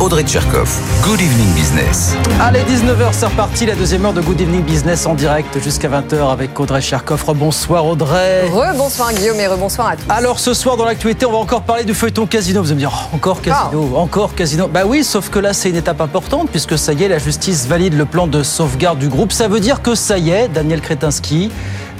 Audrey Tcherkov. Good evening business. Allez, 19h, c'est reparti, la deuxième heure de Good Evening Business en direct jusqu'à 20h avec Audrey Tcherkov. Bonsoir Audrey. Rebonsoir Guillaume et rebonsoir à tous. Alors ce soir dans l'actualité, on va encore parler du feuilleton casino. Vous allez me dire, oh, encore casino, encore casino. Bah oui, sauf que là c'est une étape importante puisque ça y est, la justice valide le plan de sauvegarde du groupe. Ça veut dire que ça y est, Daniel Kretinsky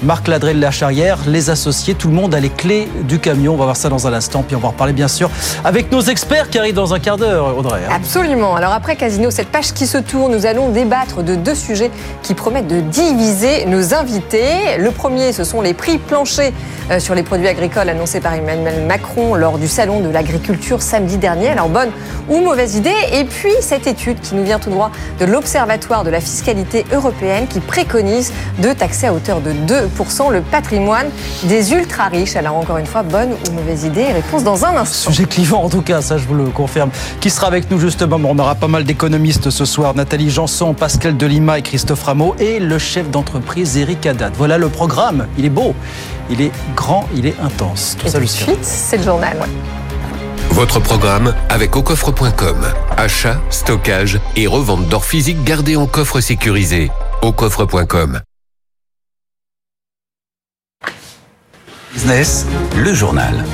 Marc Ladré de la Charrière, les associés, tout le monde a les clés du camion. On va voir ça dans un instant, puis on va reparler bien sûr avec nos experts qui arrivent dans un quart d'heure, Audrey. Hein. Absolument. Alors après Casino, cette page qui se tourne, nous allons débattre de deux sujets qui promettent de diviser nos invités. Le premier, ce sont les prix planchers euh, sur les produits agricoles annoncés par Emmanuel Macron lors du salon de l'agriculture samedi dernier. Alors bonne ou mauvaise idée? Et puis cette étude qui nous vient tout droit de l'Observatoire de la fiscalité européenne qui préconise de taxer à hauteur de 2 le patrimoine des ultra riches. Alors encore une fois, bonne ou mauvaise idée? Réponse dans un instant. Sujet clivant en tout cas, ça je vous le confirme. Qui sera avec nous justement? On aura pas mal d'économistes ce soir. Nathalie Janson, Pascal Delima et Christophe Rameau et le chef d'entreprise Eric Haddad. Voilà le programme. Il est beau, il est grand, il est intense. Tout et ça, tout de suite, c'est le journal. Votre programme avec aucoffre.com. Achat, stockage et revente d'or physique gardé en coffre sécurisé. aucoffre.com. Business, le journal.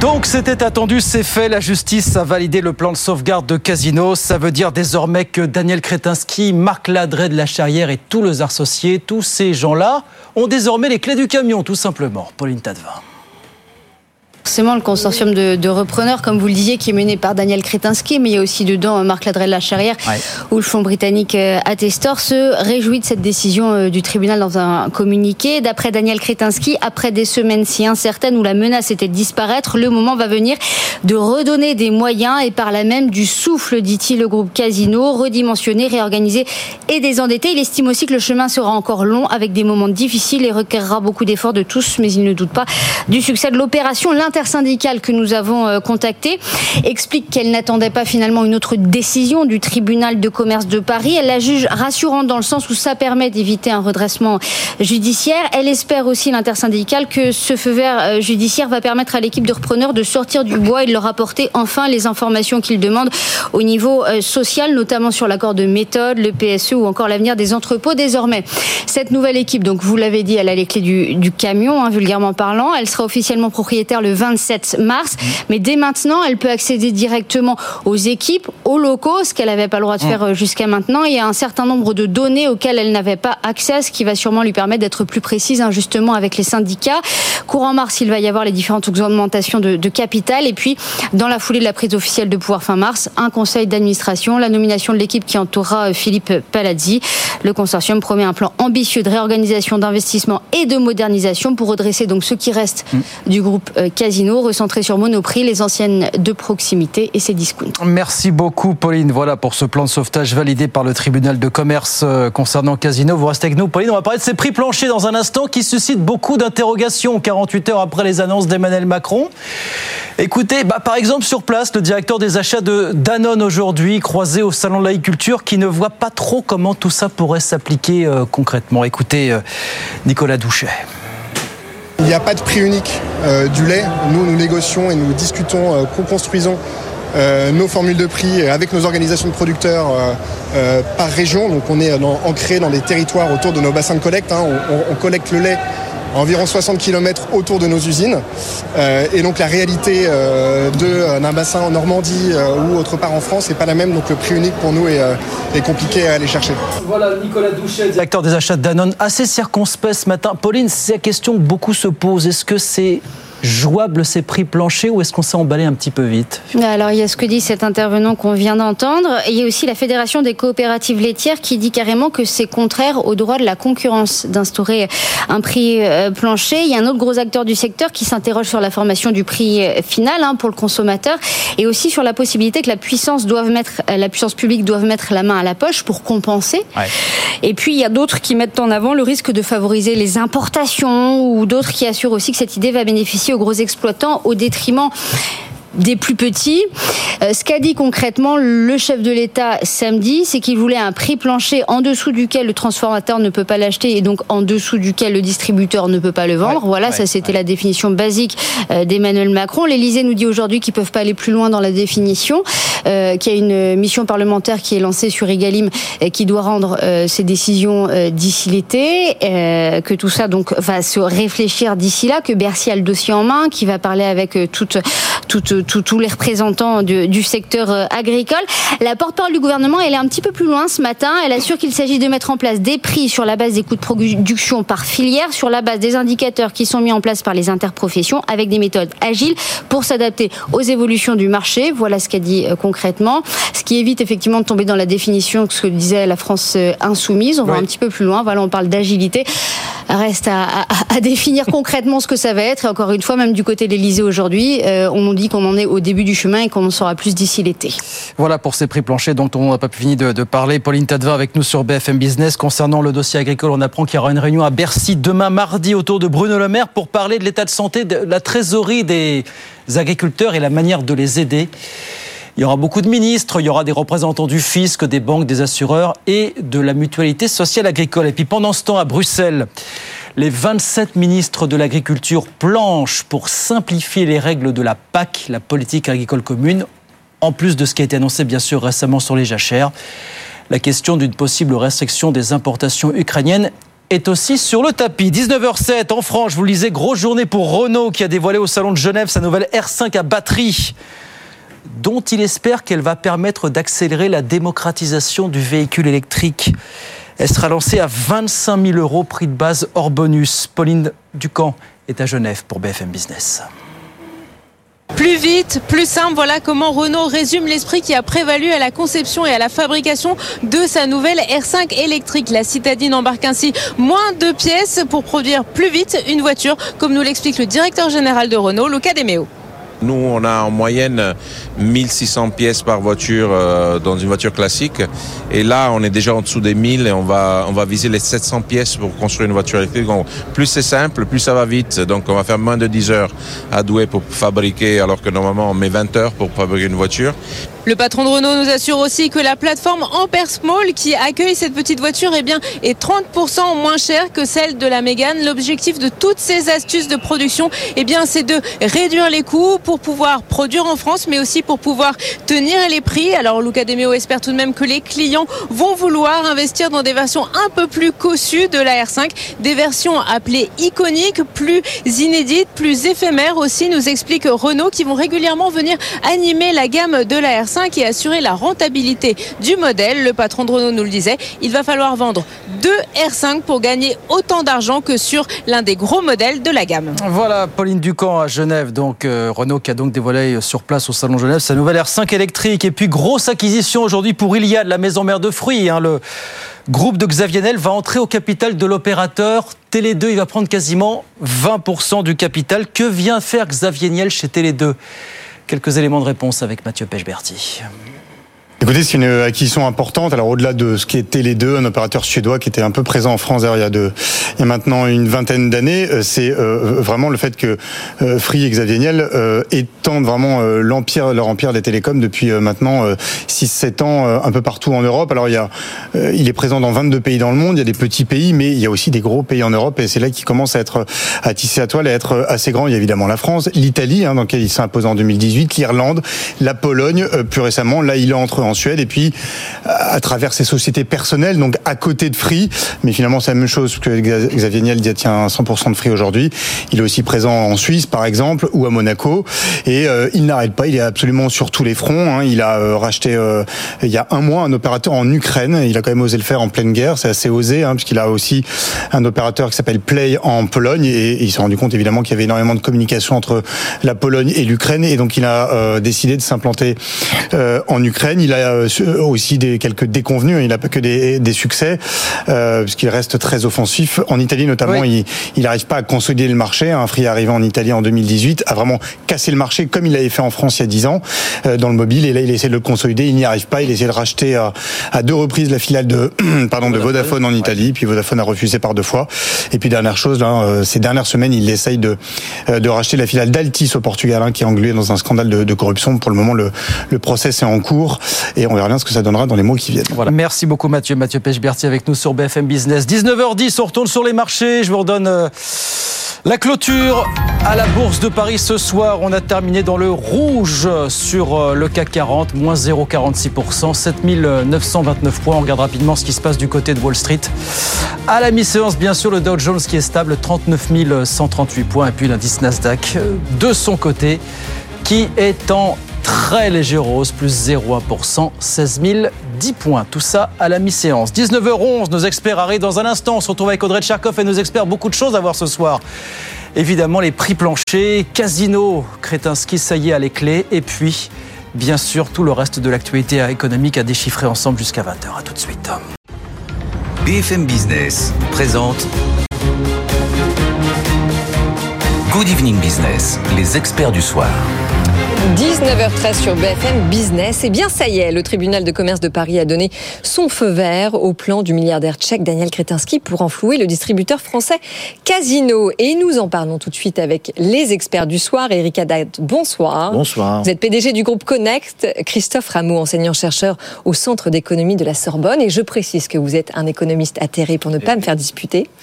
Donc c'était attendu, c'est fait. La justice a validé le plan de sauvegarde de Casino. Ça veut dire désormais que Daniel Kretinsky, Marc Ladret de la Charrière et tous les associés, tous ces gens-là, ont désormais les clés du camion, tout simplement. Pauline Tadevin forcément le consortium de, repreneurs, comme vous le disiez, qui est mené par Daniel Kretinsky, mais il y a aussi dedans euh, Marc Ladrel la Charrière, où le fonds britannique euh, Attestor se réjouit de cette décision euh, du tribunal dans un communiqué. D'après Daniel Kretinsky, après des semaines si incertaines où la menace était de disparaître, le moment va venir de redonner des moyens et par là même du souffle, dit-il, le groupe Casino, redimensionné, réorganisé et désendetté. Il estime aussi que le chemin sera encore long avec des moments difficiles et requerra beaucoup d'efforts de tous, mais il ne doute pas du succès de l'opération syndicale que nous avons euh, contactée explique qu'elle n'attendait pas finalement une autre décision du tribunal de commerce de Paris. Elle la juge rassurante dans le sens où ça permet d'éviter un redressement judiciaire. Elle espère aussi l'intersyndicale que ce feu vert euh, judiciaire va permettre à l'équipe de repreneurs de sortir du bois et de leur apporter enfin les informations qu'ils demandent au niveau euh, social, notamment sur l'accord de méthode, le PSE ou encore l'avenir des entrepôts désormais. Cette nouvelle équipe, donc vous l'avez dit, elle a les clés du, camion, hein, vulgairement parlant. Elle sera officiellement propriétaire le 20 27 mars. Mais dès maintenant, elle peut accéder directement aux équipes, aux locaux, ce qu'elle n'avait pas le droit de faire euh, jusqu'à maintenant. Il y a un certain nombre de données auxquelles elle n'avait pas accès, ce qui va sûrement lui permettre d'être plus précise, hein, justement, avec les syndicats. Courant mars, il va y avoir les différentes augmentations de, de capital. Et puis, dans la foulée de la prise officielle de pouvoir fin mars, un conseil d'administration, la nomination de l'équipe qui entourera euh, Philippe Palazzi. Le consortium promet un plan ambitieux de réorganisation, d'investissement et de modernisation pour redresser donc ce qui reste mm. du groupe euh, quasi recentré sur Monoprix, les anciennes de proximité et ses discounts. Merci beaucoup Pauline. Voilà pour ce plan de sauvetage validé par le tribunal de commerce euh, concernant Casino. Vous restez avec nous Pauline, on va parler de ces prix planchers dans un instant qui suscitent beaucoup d'interrogations 48 heures après les annonces d'Emmanuel Macron. Écoutez, bah, par exemple sur place, le directeur des achats de Danone aujourd'hui, croisé au salon de l'agriculture, qui ne voit pas trop comment tout ça pourrait s'appliquer euh, concrètement. Écoutez euh, Nicolas Douchet. Il n'y a pas de prix unique euh, du lait. Nous, nous négocions et nous discutons, euh, co-construisons euh, nos formules de prix avec nos organisations de producteurs par région. Donc on est ancré dans des territoires autour de nos bassins de collecte. Hein. on, collecte le lait environ 60 km autour de nos usines. Euh, et donc la réalité euh, euh, d'un bassin en Normandie ou autre part en France n'est pas la même. Donc le prix unique pour nous est, compliqué à aller chercher. Voilà Nicolas Douchet, directeur des achats de Danone, assez circonspect ce matin. Pauline, c'est la question que beaucoup se posent. Est-ce que c'est jouable ces prix planchers ou est-ce qu'on s'est emballé un petit peu vite Alors il y a ce que dit cet intervenant qu'on vient d'entendre. Il y a aussi la Fédération des coopératives laitières qui dit carrément que c'est contraire au droit de la concurrence d'instaurer un prix euh, plancher. Il y a un autre gros acteur du secteur qui s'interroge sur la formation du prix euh, final hein, pour le consommateur et aussi sur la possibilité que la puissance doive mettre, euh, la puissance publique doive mettre la main à la poche pour compenser. Ouais. Et puis il y a d'autres qui mettent en avant le risque de favoriser les importations ou d'autres qui assurent aussi que cette idée va bénéficier aux gros exploitants au détriment des plus petits. Euh, ce qu'a dit concrètement le chef de l'État samedi, c'est qu'il voulait un prix plancher en dessous duquel le transformateur ne peut pas l'acheter et donc en dessous duquel le distributeur ne peut pas le vendre. voilà, ça c'était la définition basique euh, d'Emmanuel Macron. L'Élysée nous dit aujourd'hui qu'ils peuvent pas aller plus loin dans la définition, euh, qu'il y a une mission parlementaire qui est lancée sur Egalim et qui doit rendre euh, ses décisions d'ici l'été, que tout ça donc va se réfléchir d'ici là, que Bercy a le dossier en main, qui va parler avec toute toute tous les représentants du, du secteur euh, agricole. La porte-parole du gouvernement, elle est un petit peu plus loin ce matin. Elle assure qu'il s'agit de mettre en place des prix sur la base des coûts de production par filière, sur la base des indicateurs qui sont mis en place par les interprofessions, avec des méthodes agiles pour s'adapter aux évolutions du marché. Voilà ce qu'a dit euh, concrètement. Ce qui évite effectivement de tomber dans la définition que ce que disait la France euh, insoumise. On va un petit peu plus loin. Voilà, on parle d'agilité. Reste à, définir concrètement ce que ça va être. Et encore une fois, même du côté de l'Elysée aujourd'hui, euh, on nous dit qu'on en est au début du chemin et qu'on en saura plus d'ici l'été. Voilà pour ces prix planchers dont on n'a pas fini de, de, parler. Pauline Tadevin avec nous sur BFM Business. Concernant le dossier agricole, on apprend qu'il y aura une réunion à Bercy demain mardi autour de Bruno Le Maire pour parler de l'état de santé, de la trésorerie des agriculteurs et la manière de les aider. Il y aura beaucoup de ministres, il y aura des représentants du fisc, des banques, des assureurs et de la mutualité sociale agricole. Et puis pendant ce temps, à Bruxelles, les 27 ministres de l'agriculture planchent pour simplifier les règles de la PAC, la politique agricole commune, en plus de ce qui a été annoncé bien sûr récemment sur les jachères. La question d'une possible restriction des importations ukrainiennes est aussi sur le tapis. 19h07 en France, vous disais, grosse journée pour Renault qui a dévoilé au Salon de Genève sa nouvelle R5 à batterie dont il espère qu'elle va permettre d'accélérer la démocratisation du véhicule électrique. Elle sera lancée à 25 000 euros, prix de base hors bonus. Pauline Ducamp est à Genève pour BFM Business. Plus vite, plus simple, voilà comment Renault résume l'esprit qui a prévalu à la conception et à la fabrication de sa nouvelle R5 électrique. La citadine embarque ainsi moins de pièces pour produire plus vite une voiture, comme nous l'explique le directeur général de Renault, Luca Demeo. Nous, on a en moyenne 1600 pièces par voiture euh, dans une voiture classique. Et là, on est déjà en dessous des 1000 et on va, viser les 700 pièces pour construire une voiture électrique. Plus c'est simple, plus ça va vite. Donc, on va faire moins de 10 heures à Douai pour fabriquer, alors que normalement, on met 20 heures pour fabriquer une voiture. Le patron de Renault nous assure aussi que la plateforme Ampere Small qui accueille cette petite voiture eh bien, est 30% moins chère que celle de la Mégane. L'objectif de toutes ces astuces de production, eh bien, c'est de réduire les coûts pour pouvoir produire en France, mais aussi pour pouvoir tenir les prix. Alors, Luca Demeo espère tout de même que les clients vont vouloir investir dans des versions un peu plus cossues de la R5, des versions appelées iconiques, plus inédites, plus éphémères aussi, nous explique Renault, qui vont régulièrement venir animer la gamme de la R5 et assurer la rentabilité du modèle. Le patron de Renault nous le disait, il va falloir vendre deux R5 pour gagner autant d'argent que sur l'un des gros modèles de la gamme. Voilà, Pauline Ducamp à Genève, donc euh, Renault qui a donc dévoilé sur place au Salon Genève sa nouvelle R5 électrique. Et puis grosse acquisition aujourd'hui pour Iliad, la maison mère de fruits. Hein, le groupe de Xavier Niel va entrer au capital de l'opérateur Télé 2. Il va prendre quasiment 20% du capital. Que vient faire Xavier Niel chez Télé 2 Quelques éléments de réponse avec Mathieu Pechberti. Écoutez, c'est une acquisition importante. Alors au-delà de ce qui était les deux, un opérateur suédois qui était un peu présent en France il y a, de, il y a maintenant une vingtaine d'années, c'est euh, vraiment le fait que euh, Free et Xavier Niel euh, étendent vraiment euh, l'empire, leur empire des télécoms depuis euh, maintenant 6-7 ans un peu partout en Europe. Alors il y a, il est présent dans 22 pays dans le monde. Il y a des petits pays, mais il y a aussi des gros pays en Europe et c'est là qu'il commence à être à tisser à toile, à être assez grand. Il y a évidemment la France, l'Italie, hein, dans laquelle il s'est imposé en 2018, l'Irlande, la Pologne, plus récemment. Là, il est entre en Suède, et puis à travers ses sociétés personnelles, donc à côté de Free, mais finalement c'est la même chose que Xavier Niel détient 100% de Free aujourd'hui. Il est aussi présent en Suisse, par exemple, ou à Monaco, et il n'arrête pas, il est absolument sur tous les fronts. Hein. Il a racheté il y a un mois un opérateur en Ukraine, il a quand même osé le faire en pleine guerre, c'est assez osé, hein, puisqu'il a aussi un opérateur qui s'appelle Play en Pologne, et, il s'est rendu compte évidemment qu'il y avait énormément de communication entre la Pologne et l'Ukraine, et donc il a euh, décidé de s'implanter euh, en Ukraine. Il a euh, aussi des, quelques déconvenus, il n'a pas que des, des succès, puisqu'il reste très offensif. En Italie notamment, il n'arrive pas à consolider le marché. Un Free arrivé en Italie en 2018 a vraiment cassé le marché comme il l'avait fait en France il y a 10 ans dans le mobile, et là il essaie de le consolider, il n'y arrive pas, il essaie de racheter à, à deux reprises la filiale de, pardon, de Vodafone. En Italie, puis Vodafone a refusé par deux fois. Et puis dernière chose, là, ces dernières semaines, il essaye de, de racheter la filiale d'Altis au Portugal, hein, qui est englué dans un scandale de, corruption. Pour le moment, le, le process est en cours et on verra bien ce que ça donnera dans les mois qui viennent. Voilà. Merci beaucoup Mathieu. Mathieu Pechberti avec nous sur BFM Business. 19h10, on retourne sur les marchés. Je vous redonne euh, la clôture à la Bourse de Paris ce soir. On a terminé dans le rouge sur euh, le CAC 40, moins 0,46%, 7929 points. On regarde rapidement ce qui se passe du côté de Wall Street. À la mi-séance, bien sûr, le Dow Jones qui est stable, 39 138 points. Et puis l'indice Nasdaq euh, de son côté qui est en très léger rose, plus 0,1%, 16 010 points. Tout ça à la mi-séance. 19h11, nos experts arrivent dans un instant. On se retrouve avec Audrey Tcharkov et nos experts. Beaucoup de choses à voir ce soir. Évidemment, les prix planchers, Casino, Kretinsky, ça y est, à les clés. Et puis, bien sûr, tout le reste de l'actualité économique à déchiffrer ensemble jusqu'à 20h. À tout de suite. BFM Business présente Good Evening Business, les experts du soir. 19h13 sur BFM Business. Et eh bien ça y est, le tribunal de commerce de Paris a donné son feu vert au plan du milliardaire tchèque Daniel Kretinsky pour enflouer le distributeur français Casino. Et nous en parlons tout de suite avec les experts du soir. Eric Haddad, bonsoir. Bonsoir. Vous êtes PDG du groupe Connect. Christophe Rameau, enseignant-chercheur au Centre d'économie de la Sorbonne. Et je précise que vous êtes un économiste atterré pour ne pas me faire disputer.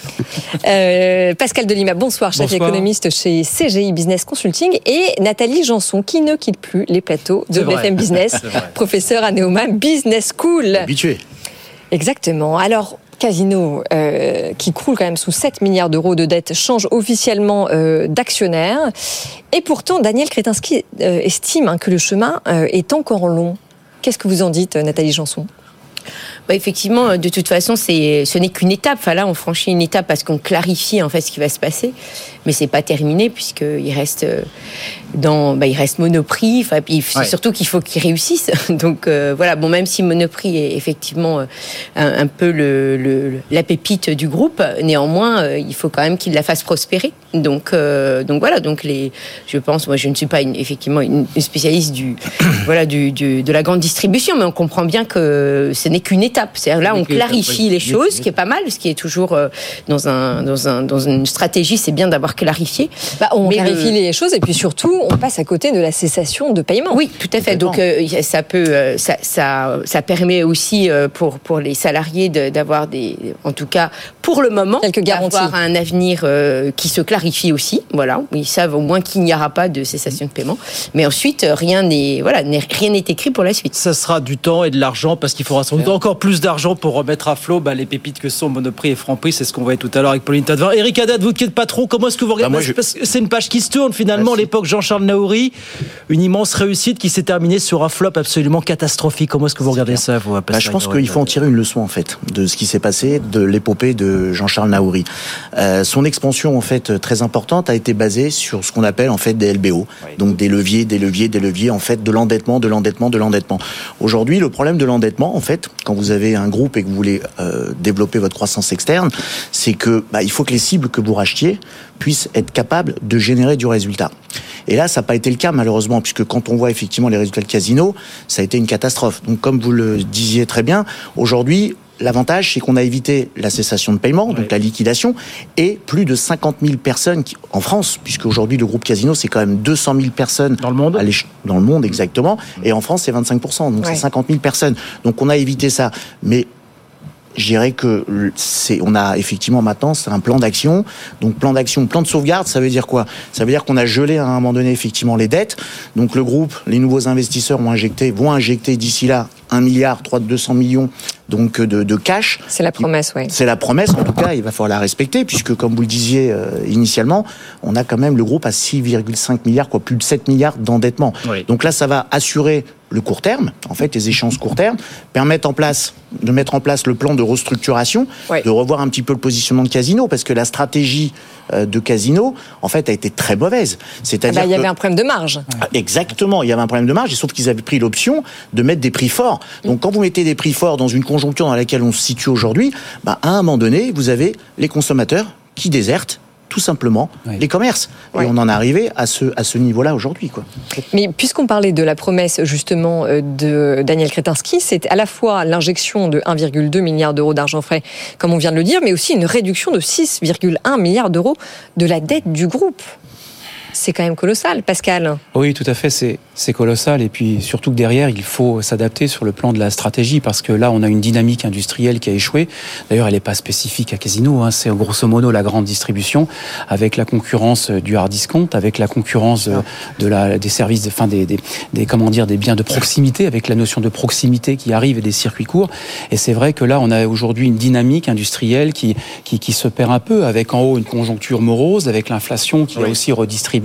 Euh, Pascal Delima, bonsoir, chef économiste chez CGI Business Consulting. Et Nathalie Janson, qui ne ne quitte plus les plateaux de BFM Business, professeur à Neoma Business School. Habitué. Exactement. Alors, Casino, euh, qui croule quand même sous 7 milliards d'euros de dettes, change officiellement euh, d'actionnaire. Et pourtant, Daniel Kretinsky euh, estime hein, que le chemin est encore long. Qu'est-ce que vous en dites, Nathalie Janson? Bah, effectivement, de toute façon, c'est, ce n'est qu'une étape. Enfin, là, on franchit une étape parce qu'on clarifie en fait ce qui va se passer, mais c'est pas terminé puisqu'il reste dans, bah, il reste Monoprix. Enfin, puis surtout qu'il faut qu'il réussisse. Donc euh, voilà. Bon, même si Monoprix est effectivement euh, un, peu le, le, la pépite du groupe, néanmoins, euh, il faut quand même qu'il la fasse prospérer. Donc donc voilà. Donc les, je pense, moi, je ne suis pas une, effectivement une, spécialiste du voilà du, du, de la grande distribution, mais on comprend bien que ce n'est qu'une étape. C'est-à-dire là, on clarifie les choses, ce qui est pas mal, ce qui est toujours dans un dans un dans une stratégie, c'est bien d'avoir clarifié. Bah, on clarifie les choses et puis surtout on passe à côté de la cessation de paiement. Oui, tout à fait. Donc euh, ça peut, euh, ça, ça, ça, permet aussi euh, pour pour les salariés d'avoir des, en tout cas pour le moment, quelques garanties, avoir un avenir qui se clarifie aussi. Voilà, ils savent au moins qu'il n'y aura pas de cessation de paiement. Mais ensuite, rien n'est voilà, rien n'est écrit pour la suite. Ça sera du temps et de l'argent parce qu'il faudra sans doute encore plus d'argent pour remettre à flot bah, les pépites que sont Monoprix et Franprix. C'est ce qu'on voyait tout à l'heure avec Pauline Tadevin. Eric Haddad, vous qui êtes patron, comment est-ce que vous regardez bah, C'est une page qui se tourne finalement. L'époque Jean Charles Naouri, une immense réussite qui s'est terminée sur un flop absolument catastrophique. Comment est-ce que vous regardez ça, vous bah, Je pense qu'il faut en tirer une leçon, en fait, de ce qui s'est passé, de l'épopée de Jean-Charles Naouri. Euh, son expansion, en fait, très importante, a été basée sur ce qu'on appelle, en fait, des LBO. Donc des leviers, des leviers, des leviers, en fait, de l'endettement, de l'endettement, de l'endettement. Aujourd'hui, le problème de l'endettement, en fait, quand vous avez un groupe et que vous voulez euh, développer votre croissance externe, c'est que bah, il faut que les cibles que vous rachetiez puissent être capables de générer du résultat. Et là, ça n'a pas été le cas malheureusement, puisque quand on voit effectivement les résultats de Casino, ça a été une catastrophe. Donc comme vous le disiez très bien, aujourd'hui, L'avantage, c'est qu'on a évité la cessation de paiement, donc la liquidation, et plus de 50 000 personnes qui, en France, puisque aujourd'hui le groupe Casino, c'est quand même 200 000 personnes dans le monde, dans le monde exactement, et en France c'est 25% donc c'est 50 000 personnes. Donc on a évité ça, mais je dirais que c'est, on a effectivement maintenant un plan d'action. Donc plan d'action, plan de sauvegarde, ça veut dire quoi? Ça veut dire qu'on a gelé à un moment donné effectivement les dettes. Donc le groupe, les nouveaux investisseurs vont injecter d'ici là 1 milliard 3 200 millions donc de, de cash. C'est la promesse, oui. C'est la promesse, en tout cas, il va falloir la respecter, puisque comme vous le disiez euh, initialement, on a quand même le groupe à 6,5 milliards, quoi, plus de 7 milliards d'endettement. Oui. Donc là, ça va assurer le court terme, en fait, les échéances court terme, permettre en place, de mettre en place le plan de restructuration, Oui. de revoir un petit peu le positionnement de Casino, parce que la stratégie euh, de Casino, en fait, a été très mauvaise. Ah C'est-à-dire bah, il y que- avait un problème de marge. ah, Exactement, il y avait un problème de marge, et sauf qu'ils avaient pris l'option de mettre des prix forts. Donc quand vous mettez des prix forts dans une conjoncture dans laquelle on se situe aujourd'hui, bah, à un moment donné, vous avez les consommateurs qui désertent tout simplement les commerces. Et on en est arrivé à ce, à ce niveau-là aujourd'hui. quoi. Mais puisqu'on parlait de la promesse justement euh, de Daniel Kretinsky, c'est à la fois l'injection de 1,2 milliard d'euros d'argent frais, comme on vient de le dire, mais aussi une réduction de 6,1 milliards d'euros de la dette du groupe. C'est quand même colossal, Pascal. Oui, tout à fait, c'est colossal. Et puis surtout que derrière, il faut s'adapter sur le plan de la stratégie parce que là, on a une dynamique industrielle qui a échoué. D'ailleurs, elle n'est pas spécifique à Casino. Hein. C'est grosso modo la grande distribution avec la concurrence euh, du hard discount, avec la concurrence euh, de la, des services, enfin des, des, des comment dire, des biens de proximité, avec la notion de proximité qui arrive et des circuits courts. Et c'est vrai que là, on a aujourd'hui une dynamique industrielle qui, qui, qui se perd un peu avec en haut une conjoncture morose, avec l'inflation qui a aussi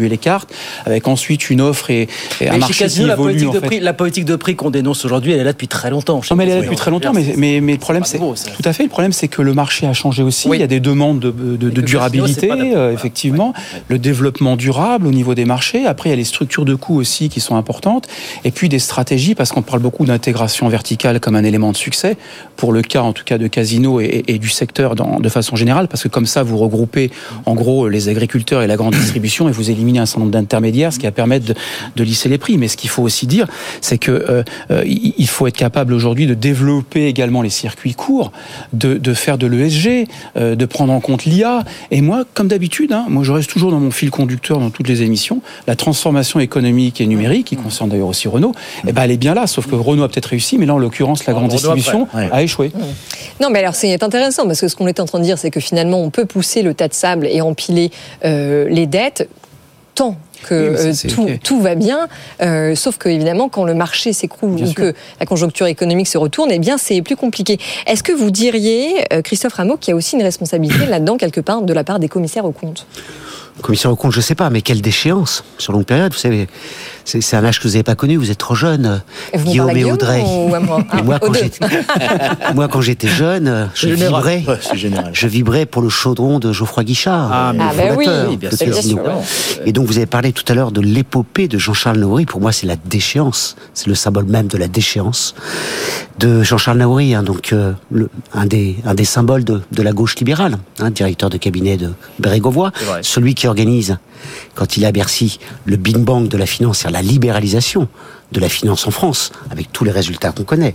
les cartes, avec ensuite une offre et, et un marché Casino, qui la évolue. politique, en fait. la politique de prix qu'on dénonce aujourd'hui, elle est là depuis très longtemps. Non, mais elle est là depuis très longtemps, mais, mais, mais le problème, c'est tout à fait. Le problème, c'est que le marché a changé aussi. Il y a des demandes de, de- de que durabilité, euh, effectivement, le développement durable au niveau des marchés. Après, il y a les structures de coûts aussi qui sont importantes, et puis des stratégies, parce qu'on parle beaucoup d'intégration verticale comme un élément de succès pour le cas, en tout cas, de Casino et, et- et du secteur dans- de façon générale, parce que comme ça, vous regroupez en gros les agriculteurs et la grande distribution, et vous éliminez un certain nombre d'intermédiaires, ce qui va permettre de, de lisser les prix. Mais ce qu'il faut aussi dire, c'est que euh, euh, il faut être capable aujourd'hui de développer également les circuits courts, de, de faire de l'ESG, euh, de prendre en compte l'IA. Et moi, comme d'habitude, hein, moi je reste toujours dans mon fil conducteur dans toutes les émissions. La transformation économique et numérique, qui concerne d'ailleurs aussi Renault, eh ben, elle est bien là. Sauf que Renault a peut-être réussi, mais là en l'occurrence la grande distribution. Ouais. a échoué. Non, mais alors c'est intéressant parce que ce qu'on est en train de dire, c'est que finalement, on peut pousser le tas de sable et empiler euh, les dettes tant que Oui, mais ça, euh, tout, va bien, euh, sauf que évidemment quand le marché s'écroule ou sûr. que la conjoncture économique se retourne, eh bien c'est plus compliqué. Est-ce que vous diriez, euh, Christophe Rameau, qu'il y a aussi une responsabilité là-dedans quelque part de la part des commissaires aux comptes? Commissaire au compte, je sais pas, mais quelle déchéance sur longue période. Vous savez, c'est un âge que vous n'avez pas connu. Vous êtes trop jeune. Et vous me Guillaume et Audrey. ou à moi Et moi, Aux quand j'étais- jeune, je général. vibrais. Ouais. Je vibrais pour le chaudron de Geoffroy Guichard, Ah, le mais- Ah, oui, fondateur bien de sûr, bien Casino. sûr. Et donc, vous avez parlé tout à l'heure de l'épopée de Jean-Charles Naouri. Pour moi, c'est la déchéance. C'est le symbole même de la déchéance de Jean-Charles Naouri, hein, donc euh, le- un des un des symboles de, de la gauche libérale, hein, directeur de cabinet de Bérégovoy, celui qui organise quand il est à Bercy le Big Bang de la finance, c'est-à-dire la libéralisation de la finance en France, avec tous les résultats qu'on connaît,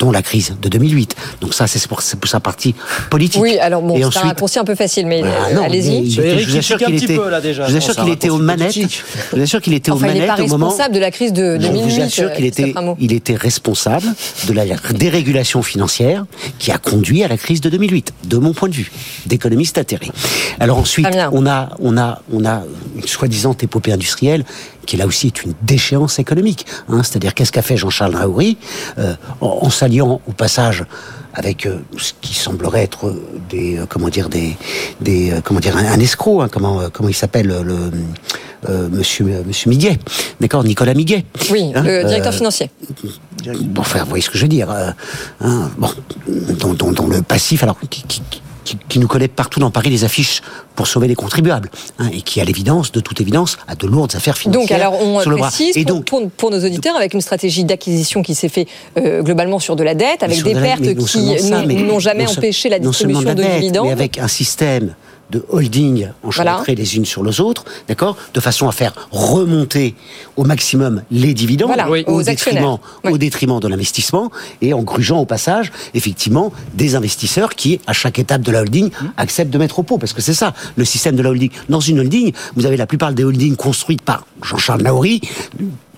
dont la crise de 2008. Donc ça, c'est pour, pour sa partie politique. Oui, alors bon, c'est un ensuite- raccourci un peu facile, mais euh, allez-y. je vous assure qu'il était, je vous assure qu'il était aux manettes. Je vous assure qu'il était aux Enfin, il n'est manettes pas au moment. responsable de la crise de Je 2008. vous assure qu'il euh, était, il était responsable de la dérégulation financière qui a conduit à la crise de 2008, de mon point de vue, d'économiste atterré. Alors ensuite, on a, on a, on a une soi-disant épopée industrielle qui là aussi est une déchéance économique. hein. C'est-à-dire qu'est-ce qu'a fait Jean-Charles Naouri euh, en, en s'alliant au passage avec euh, ce qui semblerait être des euh, comment dire des des euh, comment dire un, un escroc hein, comment comment il s'appelle le monsieur monsieur Miguet d'accord Nicolas Miguet Oui, Hein, le directeur financier. Bon, enfin, vous voyez ce que je veux dire. hein, bon, dont le passif, alors qui, qui- qui- qui nous connaît partout dans Paris les affiches pour sauver les contribuables, hein, et qui, à l'évidence, de toute évidence, a de lourdes affaires financières. Donc, alors, on sur le précise Et pour, donc, pour- pour nos auditeurs, avec une stratégie d'acquisition qui s'est fait euh, globalement sur de la dette, avec des de la- pertes qui n'ont- mais n'ont jamais non empêché la non seulement distribution de, la dette, dividendes. Mais avec un système de holding enchevêtrés les unes sur les autres, d'accord, de façon à faire remonter au maximum les dividendes Voilà, Oui. au, détriment, au détriment de l'investissement et en grugeant au passage, effectivement, des investisseurs qui, à chaque étape de la holding, acceptent de mettre au pot. Parce que c'est ça, le système de la holding. Dans une holding, vous avez la plupart des holdings construites par Jean-Charles Naouri,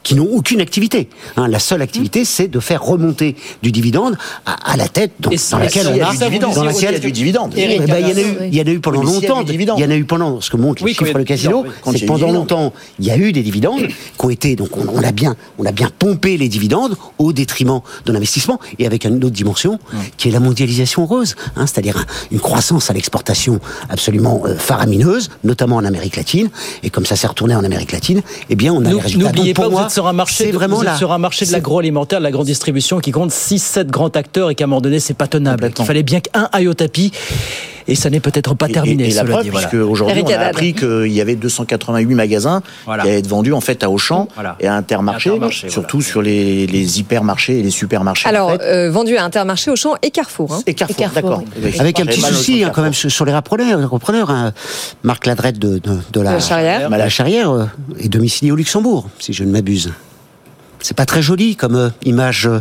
qui n'ont aucune activité. Hein, la seule activité, c'est de faire remonter du dividende à, à la tête dans, dans laquelle on a, dans laquelle il y a du dividende. Eh ben, il y en a eu, il y en a eu pendant Oui, longtemps. du Il dividende. y en a eu pendant ce que montre les Oui, chiffres le du casino. dividende, C'est que du pendant dividende. longtemps, il y a eu des dividendes qui ont été donc on, on a bien, on a bien pompé les dividendes au détriment de l'investissement et avec une autre dimension qui est la mondialisation heureuse, hein, c'est-à-dire un- une croissance à l'exportation absolument euh, faramineuse, notamment en Amérique latine. Et comme ça s'est retourné en Amérique latine, eh bien on a les résultats. N'oubliez Donc, pour pas, vous moi, êtes sur un marché, de- vraiment vous êtes là. sur un marché de l'agroalimentaire, de la grande distribution qui compte 6-7 grands acteurs et qu'à un moment donné, c'est pas tenable. Il fallait bien qu'un aille au tapis. Et ça n'est peut-être pas terminé, Et, et la cela preuve, dit. Voilà. puisque aujourd'hui, on a appris qu'il y avait 288 magasins Voilà. qui allaient être vendus en fait à Auchan et à Intermarché, Intermarché, surtout sur les, les hypermarchés et les supermarchés. Alors, en fait. euh, vendu à Intermarché, Auchan et Carrefour. hein. Et Carrefour, d'accord. Avec un petit souci hein, quand même sur les repreneurs. repreneurs hein. Marc Ladrette de, de, de la, la Charrière. bah, la Charrière euh, est domicilié au Luxembourg, si je ne m'abuse. C'est pas très joli comme euh, image euh,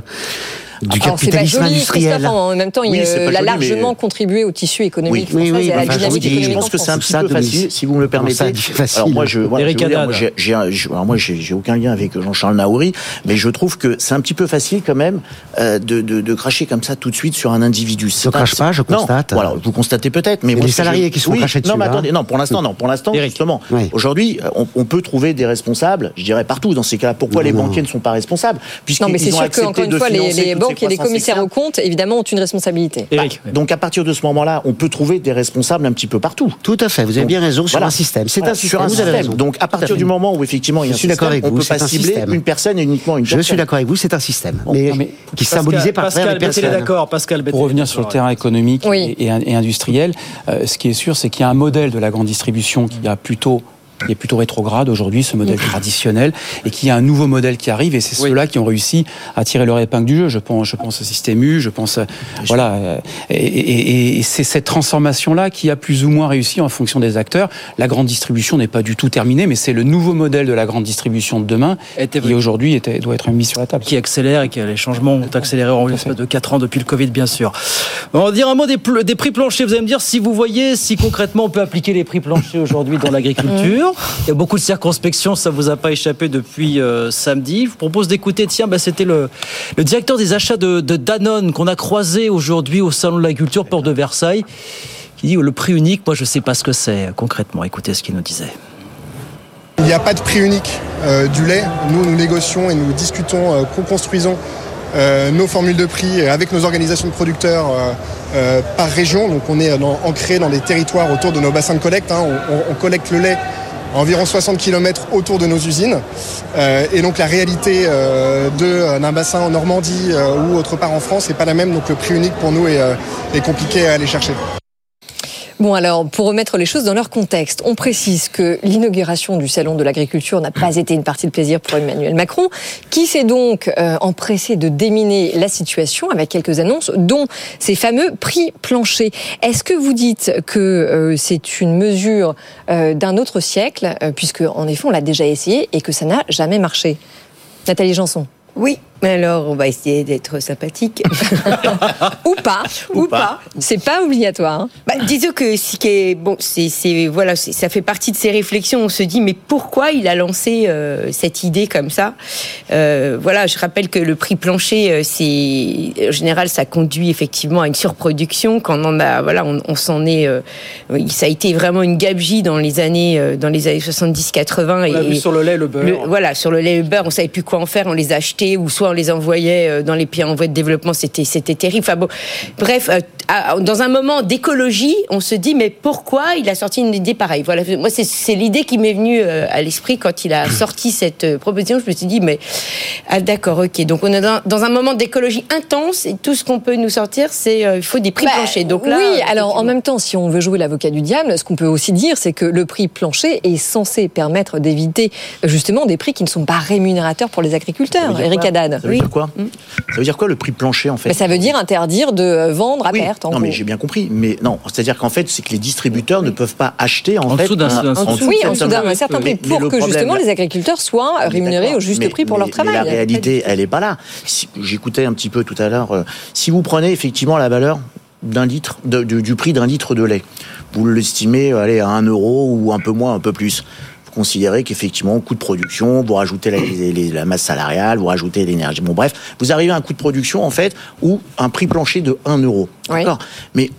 du Alors, c'est pas capitalisme joli, industriel. Christophe, en même temps, il, Oui, euh, il a joli, largement mais- contribué au tissu économique Oui, oui, français oui, et à la enfin, je dynamique vous dis, économique Je pense en que c'est un petit Ça, peu Denis. facile, si vous me le permettez. facile Alors moi, je, voilà, Eric je dire, moi, j'ai- j'ai un- je- alors moi, j'ai j'ai aucun lien avec Jean-Charles Naouri, mais je trouve que c'est un petit peu facile quand même euh, de, de, de cracher comme ça tout de suite sur un individu. Je crache pas, je Non, constate. Voilà, vous constatez peut-être, mais moi, les salariés je- qui sont Oui, crachés Non, dessus, mais là. attendez, non, pour l'instant, non, pour l'instant, justement. Oui. Aujourd'hui, on, peut trouver des responsables, je dirais partout dans ces cas-là. Pourquoi Non, les non. banquiers ne sont pas responsables? Non, Puisqu'ils ont accepté de financer les banques et les commissaires aux comptes, évidemment, ont une responsabilité. Eric. Donc à partir de ce moment-là, on peut trouver des responsables un petit peu partout. Tout à fait, vous avez Donc, bien raison sur voilà. un système. C'est Voilà, un système. Sur un vous système. Donc à partir du moment où effectivement il y a Je un suis d'accord système, avec on vous, peut pas c'est un cibler système. une personne et uniquement une Je personne. suis d'accord avec vous, c'est un système, mais, mais qui est symbolisé par Pascal, personnes. d'accord, Pascal. Pour revenir sur le terrain économique et industriel, euh, ce qui est sûr, c'est qu'il y a un modèle de la grande distribution qui a plutôt qui est plutôt rétrograde aujourd'hui, ce modèle traditionnel, et qu'il y a un nouveau modèle qui arrive, et c'est ceux-là qui ont réussi à tirer leur épingle du jeu. Je pense, je pense au système U, je pense, euh, voilà, euh, et, et- et c'est cette transformation-là qui a plus ou moins réussi en fonction des acteurs. La grande distribution n'est pas du tout terminée, mais c'est le nouveau modèle de la grande distribution de demain qui aujourd'hui doit être mis sur la table. qui accélère et que les changements ont accéléré en l'espace de 4 ans depuis le Covid, bien sûr. On va dire un mot des, des prix planchers. Vous allez me dire si vous voyez si concrètement on peut appliquer les prix planchers aujourd'hui dans l'agriculture. Il y a beaucoup de circonspection, ça vous a pas échappé depuis euh, samedi. Je vous propose d'écouter, tiens, bah, c'était le, directeur des achats de, Danone qu'on a croisé aujourd'hui au Salon de l'agriculture, Port de Versailles, qui dit le prix unique, moi je sais pas ce que c'est concrètement. Écoutez ce qu'il nous disait. Il n'y a pas de prix unique euh, du lait. Nous, nous négocions et nous discutons, euh, co-construisons nos formules de prix avec nos organisations de producteurs par région. Donc on est ancré dans des territoires autour de nos bassins de collecte. hein. On, collecte le lait environ 60 km autour de nos usines. Euh, et donc la réalité euh, euh, d'un bassin en Normandie ou autre part en France n'est pas la même. Donc le prix unique pour nous est, est compliqué à aller chercher. Bon, alors, pour remettre les choses dans leur contexte, on précise que l'inauguration du Salon de l'agriculture n'a pas été une partie de plaisir pour Emmanuel Macron, qui s'est donc euh, empressé de déminer la situation avec quelques annonces, dont ces fameux prix planchers. Est-ce que vous dites que euh, c'est une mesure euh, d'un autre siècle, puisque en effet, on l'a déjà essayé et que ça n'a jamais marché? Nathalie Janson. Oui, alors on va essayer d'être sympathique. Ou pas, ou, pas. C'est pas obligatoire. hein. Bah, disons que ce qui est bon, c'est voilà, ça fait partie de ces réflexions. On se dit mais pourquoi il a lancé euh, cette idée comme ça? Euh, Voilà, je rappelle que le prix plancher, euh, c'est en général ça conduit effectivement à une surproduction. Quand on en a, voilà, on, on s'en est, euh, ça a été vraiment une gabegie dans les années, dans les années 70-80. On l'a vu sur le lait, le beurre. voilà, sur le lait et le beurre, on savait plus quoi en faire. On les achetait ou soit on les envoyait euh, dans les pays en voie de développement. C'était c'était terrible. Bref, euh, dans un moment d'écologie, on se dit mais pourquoi il a sorti une idée pareille? Voilà, moi c'est- l'idée qui m'est venue euh, à l'esprit quand il a sorti cette euh, proposition. Je me suis dit mais ah, d'accord, ok. Donc on est dans, dans un moment d'écologie intense et tout ce qu'on peut nous sortir, c'est euh, il faut des prix Bah, planchers. Donc là, oui, alors en même temps, si on veut jouer l'avocat du diable, ce qu'on peut aussi dire, c'est que le prix plancher est censé permettre d'éviter justement des prix qui ne sont pas rémunérateurs pour les Ça veut agriculteurs. dire Eric quoi? Haddad. Ça veut dire quoi? Ça veut dire quoi le prix plancher en fait? Ça veut dire interdire de vendre à Oui. perte. En non, mais j'ai bien compris. Mais non, c'est-à-dire qu'en fait, c'est que les distributeurs ne peuvent pas acheter en, En fait. dessous d'un- dessous oui, en dessous d'un certain prix, mais pour le que problème, justement là- les agriculteurs soient Mais rémunérés au juste mais- prix pour mais- leur travail. Mais la réalité, elle n'est pas là. Si- J'écoutais un petit peu tout à l'heure. euh, si vous prenez effectivement la valeur d'un litre, de- du, du prix d'un litre de lait, vous l'estimez allez, à 1 euro ou un peu moins, un peu plus. Considérer qu'effectivement, coût de production, vous rajoutez la, la masse salariale, vous rajoutez l'énergie. Bon, bref, vous arrivez à un coût de production, en fait, ou un prix plancher de 1 euro. D'accord? Mais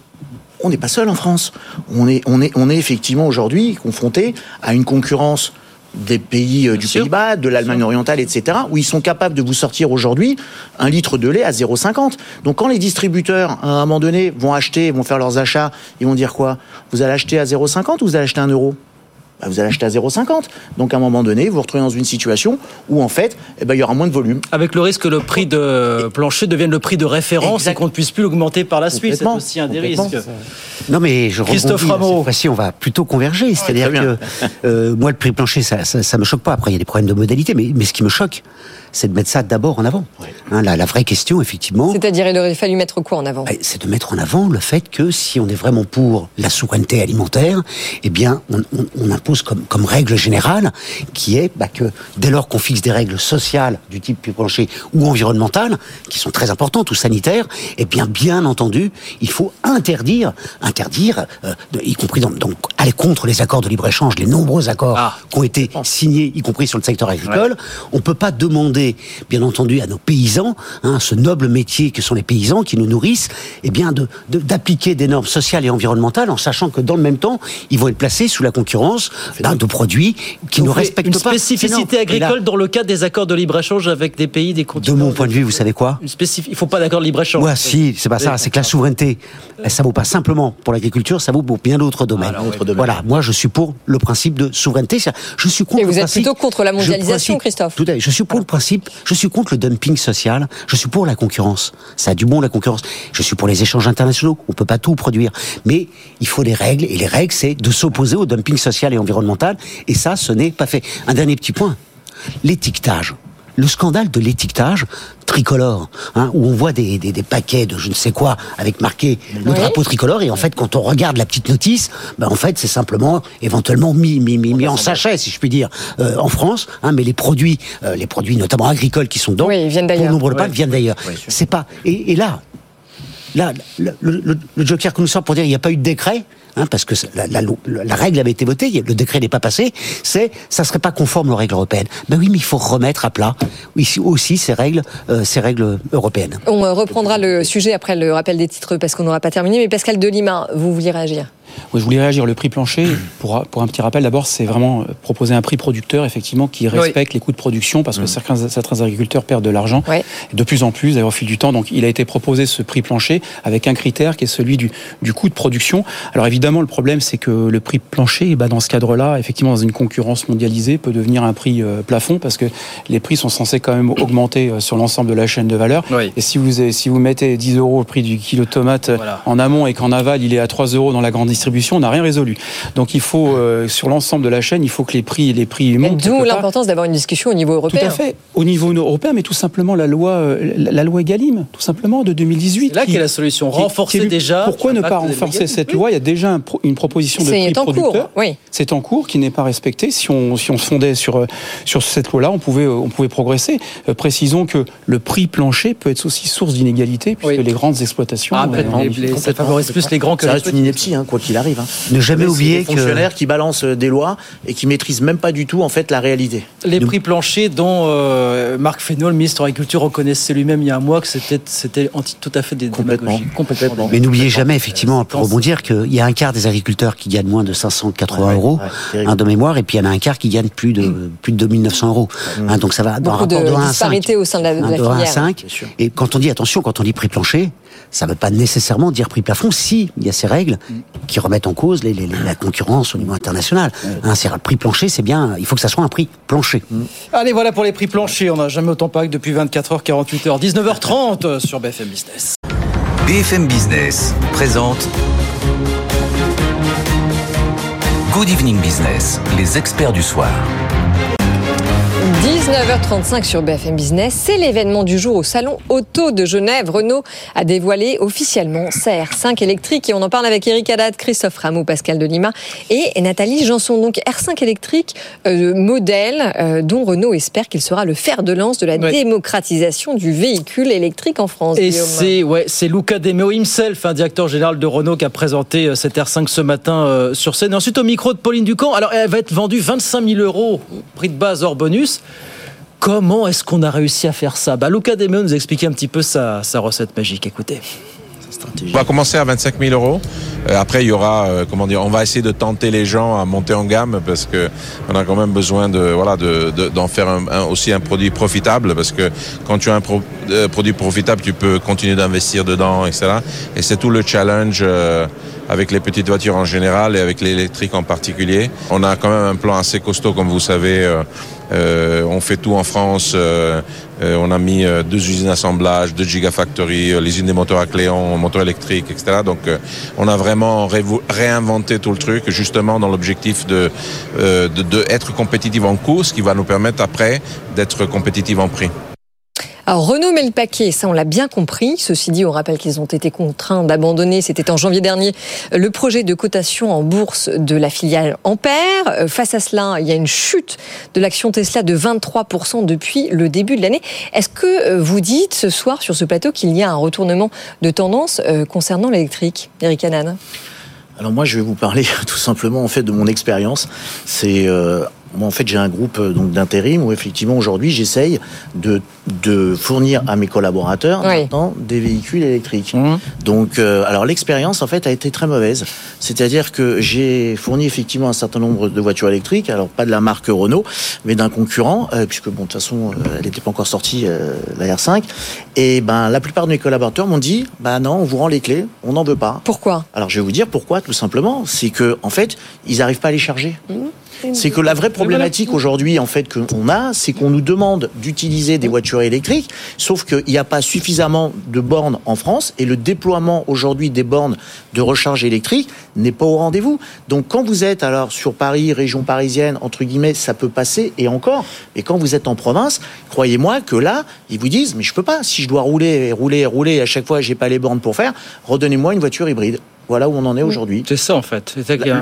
on n'est pas seul en France. On est, on est, on est effectivement aujourd'hui confronté à une concurrence des pays euh, du Pays-Bas, de l'Allemagne orientale, etc., où ils sont capables de vous sortir aujourd'hui un litre de lait à 0,50. Donc quand les distributeurs, à un moment donné, vont acheter, vont faire leurs achats, ils vont dire quoi? Vous allez acheter à 0,50 ou vous allez acheter 1 euro? Bah, vous allez acheter à 0,50. Donc à un moment donné, vous vous retrouvez dans une situation où en fait, eh ben, il y aura moins de volume. Avec le risque que le prix de plancher devienne le prix de référence et qu'on ne puisse plus l'augmenter par la suite. C'est aussi un des risques. Non mais je Christophe Rameau. Cette fois-ci, on va plutôt converger. C'est-à-dire que euh, moi, le prix plancher, ça, ça, me choque pas. Après, il y a des problèmes de modalité, mais, mais ce qui me choque, c'est de mettre ça d'abord en avant. Hein, la, vraie question, effectivement. C'est-à-dire, il aurait fallu mettre quoi en avant? Ben, C'est de mettre en avant le fait que si on est vraiment pour la souveraineté alimentaire, eh bien, on, impose comme, comme règle générale qui est bah, que dès lors qu'on fixe des règles sociales du type prix plancher ou environnementales, qui sont très importantes, ou sanitaires, eh bien, bien entendu, il faut interdire, interdire, euh, y compris donc aller contre les accords de libre-échange, les nombreux accords ah. qui ont été signés, y compris sur le secteur agricole. On peut pas demander bien entendu, à nos paysans, hein, ce noble métier que sont les paysans qui nous nourrissent, et eh bien de d'appliquer des normes sociales et environnementales en sachant que dans le même temps, ils vont être placés sous la concurrence d'un de produits qui ne respectent pas. Une spécificité agricole dans le cadre des accords de libre-échange avec des pays des continents. De mon point de vue, vous savez quoi? Une Il faut pas d'accord de libre-échange. Ouais, si, c'est pas ça. C'est que la souveraineté, ça vaut pas simplement pour l'agriculture, ça vaut pour bien d'autres domaines. Voilà, moi je suis pour le principe de souveraineté. Je suis contre. Et vous êtes plutôt contre la mondialisation, Christophe Tout à fait. Je suis pour le principe je suis contre le dumping social, je suis pour la concurrence. Ça a du bon la concurrence. Je suis pour les échanges internationaux, on peut pas tout produire. Mais il faut des règles, et les règles, c'est de s'opposer au dumping social et environnemental, et ça, ce n'est pas fait. Un dernier petit point, l'étiquetage le scandale de l'étiquetage tricolore, hein, où on voit des, des, paquets de je ne sais quoi avec marqué le drapeau tricolore, et en fait, quand on regarde la petite notice, ben, en fait, c'est simplement éventuellement mis, mis, mis, en sachet, si je puis dire, euh, en France, hein, mais les produits, euh, les produits notamment agricoles qui sont dedans, oui, viennent d'ailleurs. nombre de viennent d'ailleurs. c'est pas. Et, et là, là, le, joker que nous sort pour dire il n'y a pas eu de décret, hein, parce que la, règle avait été votée, le décret n'est pas passé, c'est ça serait pas conforme aux règles européennes. Ben oui, mais il faut remettre à plat aussi ces règles, euh, ces règles européennes. On euh, reprendra le sujet après le rappel des titres parce qu'on n'aura pas terminé. Mais Pascal Delima, vous vouliez réagir? Oui, je voulais réagir. Le prix plancher, pour, pour un petit rappel, d'abord, c'est vraiment euh, proposer un prix producteur, effectivement, qui respecte les coûts de production, parce que mmh. certains, certains, agriculteurs perdent de l'argent, de plus en plus, d'ailleurs, au fil du temps. Donc, il a été proposé ce prix plancher avec un critère qui est celui du, du coût de production. Alors, évidemment, le problème, c'est que le prix plancher, bah, dans ce cadre-là, effectivement, dans une concurrence mondialisée, peut devenir un prix euh, plafond, parce que les prix sont censés quand même augmenter euh, sur l'ensemble de la chaîne de valeur. Et si vous, si vous mettez 10 euros au prix du kilo de tomate en amont et qu'en aval, il est à 3 euros dans la grande distribution, on n'a rien résolu. Donc il faut, euh, sur l'ensemble de la chaîne, il faut que les prix, les prix montent. D'où l'importance d'avoir une discussion au niveau européen. Tout à fait, au niveau européen, mais tout simplement la loi, euh, la loi Egalim, tout simplement de 2018. C'est là qu'est la solution. Renforcer déjà. Pourquoi ne pas renforcer cette loi? Il y a déjà une proposition de prix producteur. Oui. C'est en cours qui n'est pas respectée. Si on, si on se fondait sur, euh, sur cette loi-là, on pouvait, on pouvait progresser. précisons que le prix plancher peut être aussi source d'inégalité, puisque les grandes exploitations. Ah, ça favorise plus les grands que ça reste une ineptie, hein, quoi qu'il arrive. Hein. Ne jamais oublier que fonctionnaires qui balancent euh, des lois et qui maîtrisent même pas du tout en fait la réalité. Les prix planchers dont euh, Marc Fesneau, le ministre de l'Agriculture, reconnaissait lui-même il y a un mois que c'était c'était tout à fait des complètement. complètement. Mais n'oubliez jamais effectivement pour rebondir qu'il y a un quart des agriculteurs qui gagnent moins de 580 euros un de mémoire et puis il y en a un quart qui gagne plus de mm. plus de 2900 euros. Mm. Hein, donc ça va dans un rapport de, 1 à 5. au sein de la, de la filière. 5. Et quand on dit attention, quand on dit prix plancher, ça ne veut pas nécessairement dire prix plafond si il y a ces règles qui remettent en cause les, la concurrence au niveau international. Hein, c'est le prix plancher, c'est bien, il faut que ça soit un prix plancher. Mm. Allez, voilà pour les prix planchers. On n'a jamais autant parlé que depuis 24h, 48h, 19h30 sur BFM Business. BFM Business présente Good Evening Business, les experts du soir. 19h35 sur BFM Business, c'est l'événement du jour au salon Auto de Genève. Renault a dévoilé officiellement sa R5 électrique et on en parle avec Eric Haddad, Christophe Rameau, Pascal Delima et Nathalie Janson. Donc R5 électrique, euh, modèle euh, dont Renault espère qu'il sera le fer de lance de la démocratisation du véhicule électrique en France. Et c'est ouais, c'est Luca De Meo himself, un directeur général de Renault, qui a présenté euh, cette R5 ce matin sur scène. Et ensuite au micro de Pauline Ducamp. Alors elle va être vendue 25 000 euros, prix de base hors bonus. Comment est-ce qu'on a réussi à faire ça? Bah, Luca Demeo nous expliquait un petit peu sa, recette magique. Écoutez. On va commencer à 25 000 euros. Euh, après, il y aura, euh, comment dire, on va essayer de tenter les gens à monter en gamme parce que on a quand même besoin de, voilà, d'en faire aussi un produit profitable parce que quand tu as un euh, produit profitable, tu peux continuer d'investir dedans, etc. Et c'est tout le challenge avec les petites voitures en général et avec l'électrique en particulier. On a quand même un plan assez costaud, comme vous savez. Euh, euh, on fait tout en France. Euh, on a mis deux usines d'assemblage, deux gigafactories, les usines des moteurs à Cléon, moteurs électriques, etc. Donc, on a vraiment réinventé tout le truc, justement dans l'objectif de, de, de être compétitif en coût, ce qui va nous permettre après d'être compétitif en prix. Alors Renault met le paquet, ça on l'a bien compris. Ceci dit, on rappelle qu'ils ont été contraints d'abandonner, c'était en janvier dernier, le projet de cotation en bourse de la filiale Ampère. Euh, face à cela, il y a une chute de l'action Tesla de 23% depuis le début de l'année. Est-ce que euh, vous dites ce soir sur ce plateau qu'il y a un retournement de tendance euh, concernant l'électrique Eric Hanan? Alors moi, je vais vous parler tout simplement en fait de mon expérience. C'est moi, en fait, j'ai un groupe euh, donc d'intérim où effectivement aujourd'hui, j'essaye de, de fournir à mes collaborateurs des véhicules électriques. Mmh. Donc, euh, alors l'expérience en fait a été très mauvaise. C'est-à-dire que j'ai fourni effectivement un certain nombre de voitures électriques, alors pas de la marque Renault, mais d'un concurrent, euh, puisque bon, de toute façon, elle n'était pas encore sortie la R5. Et ben, la plupart de mes collaborateurs m'ont dit, bah non, on vous rend les clés, on n'en veut pas. Pourquoi? Alors, je vais vous dire pourquoi, tout simplement. C'est que en fait, ils n'arrivent pas à les charger. Mmh. C'est que la vraie problématique aujourd'hui, en fait, qu'on a, c'est qu'on nous demande d'utiliser des voitures électriques, sauf qu'il n'y a pas suffisamment de bornes en France et le déploiement aujourd'hui des bornes de recharge électrique n'est pas au rendez-vous. Donc, quand vous êtes alors sur Paris, région parisienne, entre guillemets, ça peut passer et encore. Et quand vous êtes en province, croyez-moi que là, ils vous disent, mais je peux pas. Si je dois rouler et rouler et rouler, à chaque fois, j'ai pas les bornes pour faire, redonnez-moi une voiture hybride. Voilà où on en est aujourd'hui. C'est ça en fait.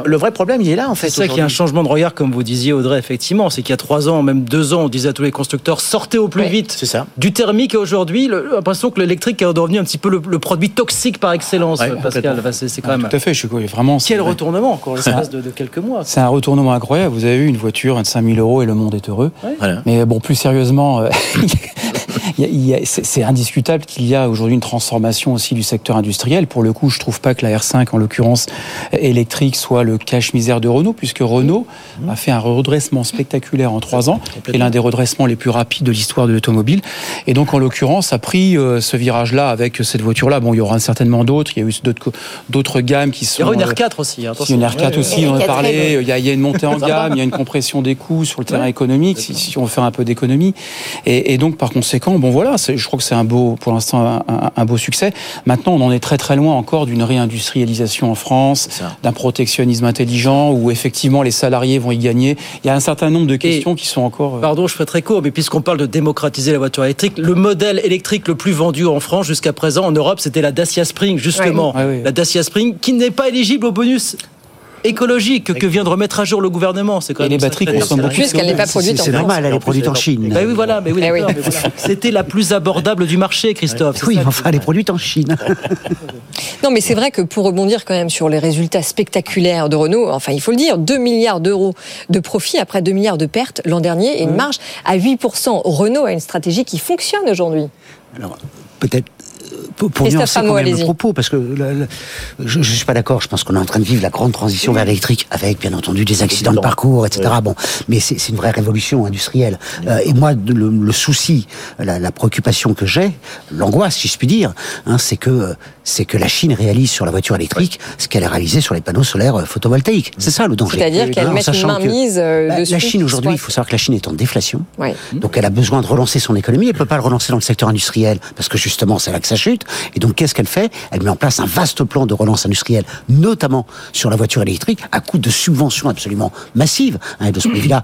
Le vrai problème, il est là en fait. C'est ça qu'il y a un changement de regard, comme vous disiez Audrey, effectivement. C'est qu'il y a trois ans, même deux ans, on disait à tous les constructeurs sortez au plus vite ça. du thermique. Et aujourd'hui, l'impression que l'électrique est devenu un petit peu le, produit toxique par excellence, Pascal. c'est quand même. tout à fait. Je suis vraiment. Quel retournement encore l'espace de, de, quelques mois. C'est un retournement incroyable. Vous avez eu une voiture à 5000 euros et le monde est heureux. Mais bon, plus sérieusement, euh, c'est indiscutable qu'il y a aujourd'hui une transformation aussi du secteur industriel. Pour le coup, je trouve pas que la R5, en l'occurrence électrique, soit le cache-misère de Renault, puisque Renault mmh. a fait un redressement spectaculaire en trois ans, et l'un des redressements les plus rapides de l'histoire de l'automobile. Et donc, en l'occurrence, a pris euh, ce virage-là avec cette voiture-là. Bon, il y aura certainement d'autres. Il y a eu d'autres gammes qui sont. Il y aura une R4 aussi. Il y a une R4 aussi, on en a parlé. Il y, a, il y a une montée en gamme, il y a une compression des coûts sur le terrain économique, si, on veut faire un peu d'économie. Et, et donc, par conséquent, bon voilà, je crois que c'est un beau, pour l'instant, un, beau succès. Maintenant, on en est très très loin encore d'une réindustrialisation en France, d'un protectionnisme intelligent où effectivement les salariés vont y gagner. Il y a un certain nombre de questions qui sont encore. Euh, Pardon, je fais très court, mais puisqu'on parle de démocratiser la voiture électrique, le modèle électrique le plus vendu en France jusqu'à présent en Europe, c'était la Dacia Spring, justement. La Dacia Spring, qui n'est pas éligible au bonus écologique que vient de remettre à jour le gouvernement. C'est quand même les batteries consomment beaucoup. Puisqu'elle n'est pas produite en C'est normal, elle est produite en Chine. Bah oui, voilà, mais oui, eh C'était la plus abordable du marché, Christophe. Oui, enfin, elle est produite en Chine. non, mais c'est vrai que pour rebondir quand même sur les résultats spectaculaires de Renault, enfin, il faut le dire, 2 milliards d'euros de profit après 2 milliards de pertes l'an dernier et une marge à 8%. Renault a une stratégie qui fonctionne aujourd'hui. Alors, peut-être pour, pour nuancer quand même le propos, parce que je, ne suis pas d'accord. Je pense qu'on est en train de vivre la grande transition vers l'électrique, avec bien entendu des accidents de parcours, etc. Bon, mais c'est une vraie révolution industrielle. Euh, et moi, le, le souci, la, la, préoccupation que j'ai, l'angoisse, si je puis dire, hein, c'est que c'est que la Chine réalise sur la voiture électrique ce qu'elle a réalisé sur les panneaux solaires euh, photovoltaïques. C'est ça le danger. C'est-à-dire qu'elle met une main mise euh, bah, La Chine aujourd'hui, il faut savoir que la Chine est en déflation, donc elle a besoin de relancer son économie. Elle peut pas le relancer dans le secteur industriel parce que justement c'est là que ça chute. Et donc, qu'est-ce qu'elle fait? Elle met en place un vaste plan de relance industrielle, notamment sur la voiture électrique, à coup de subventions absolument massives. Hein, de ce point de vue-là,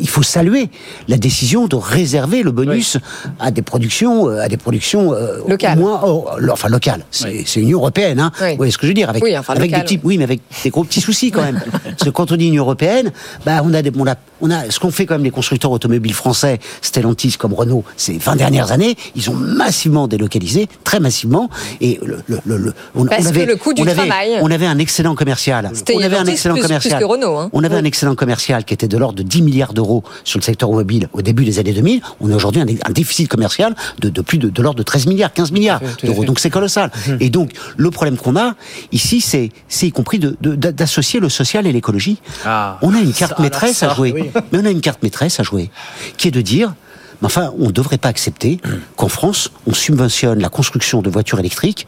il faut saluer la décision de réserver le bonus à des productions, euh, à des productions euh, Locales. moins, oh, enfin locales. C'est Union européenne, hein. Oui. Vous voyez ce que je veux dire? Avec, enfin, avec des petits, oui, mais avec des gros petits soucis quand même. Parce que quand on dit Union européenne, bah on a des, on a, on a ce qu'ont fait quand même les constructeurs automobiles français, Stellantis comme Renault, ces 20 dernières années, ils ont massivement délocalisé, très massivement, et le, le, le- le- on, Parce on avait, que le coût du on avait, travail- on avait un excellent commercial. On avait un excellent plus- plus commercial. que Renault, hein. On avait un excellent commercial qui était de l'ordre de 10 milliards d'euros sur le secteur automobile au début des années 2000. On a aujourd'hui un, un déficit commercial de, de plus de, de l'ordre de 13 milliards, 15 milliards d'euros. Donc c'est colossal. Et donc le problème qu'on a ici, c'est y compris de- d'associer le social et l'écologie. Ah, on a une carte ça, alors maîtresse ça, à jouer. oui. Mais on a une carte maîtresse à jouer, qui est de dire, mais enfin, on ne devrait pas accepter qu'en France, on subventionne la construction de voitures électriques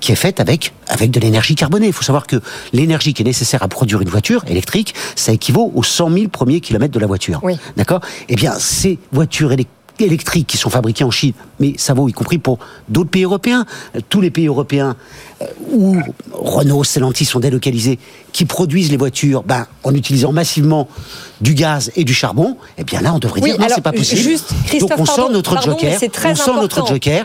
qui est faite avec, avec de l'énergie carbonée. Il faut savoir que l'énergie qui est nécessaire à produire une voiture électrique, ça équivaut aux 100 000 premiers kilomètres de la voiture. D'accord? Eh bien, ces voitures électriques électriques qui sont fabriquées en Chine, mais ça vaut y compris pour d'autres pays européens. Tous les pays européens où Renault, Stellantis sont délocalisés, qui produisent les voitures ben, en utilisant massivement du gaz et du charbon, eh bien là, on devrait Oui, dire non, c'est pas possible. juste, Christophe, Donc on sort notre pardon, joker. on sort notre joker.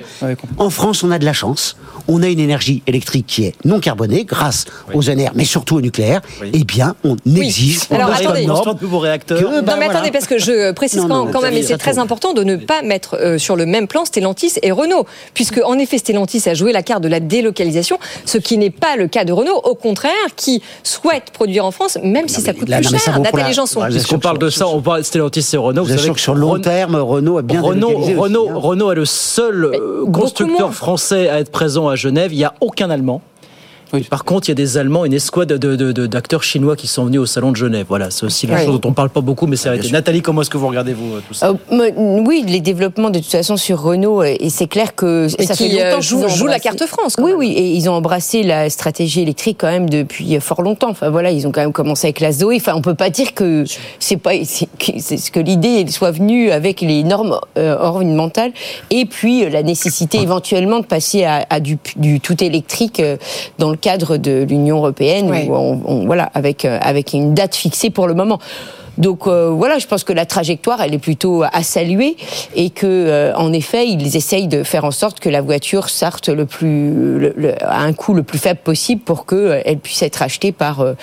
En France, on a de la chance. On a une énergie électrique qui est non carbonée grâce aux ENR, mais surtout au nucléaire. Eh bien, on exige Alors, on attendez. nouveaux réacteurs. que, non ben, mais voilà. attendez parce que je précise Non, quand, non, quand même et c'est très important de ne pas mettre euh, sur le même plan Stellantis et Renault puisque en effet Stellantis a joué la carte de la délocalisation ce qui n'est pas le cas de Renault au contraire qui souhaite produire en France même si ça coûte là, plus cher pour la- Puisqu'on parle de ça, on parle de Stellantis et Renault. Je vous que sur le long terme, Renault a bien Renault, aussi, hein. Renault est le seul constructeur français à être présent à Genève. Il n'y a aucun Allemand. Par contre, il y a des Allemands, une escouade de- de- de- d'acteurs chinois qui sont venus au salon de Genève. Voilà, c'est aussi la Oui. chose dont on ne parle pas beaucoup, mais c'est arrêté. Nathalie, comment est-ce que vous regardez vous euh, tout ça? Euh, oui, les développements de toute façon sur Renault, euh, et c'est clair que Et ça qui, fait longtemps joue- qu'ils ont joue la embrassé- carte France, quand Oui, même. oui, et ils ont embrassé la stratégie électrique quand même depuis fort longtemps. Enfin voilà, ils ont quand même commencé avec la Zoé. Enfin, on peut pas dire que c'est pas c'est que, que l'idée soit venue avec les normes euh, environnementales et puis la nécessité éventuellement de passer à, à du, du tout électrique dans le cadre de l'Union européenne, Ouais. où on- on- voilà, avec euh, avec une date fixée pour le moment. Donc euh, voilà, je pense que la trajectoire, elle est plutôt à saluer et que, euh, en effet, ils essayent de faire en sorte que la voiture sorte le plus, le- le- à un coût le plus faible possible pour que euh, elle puisse être achetée par euh,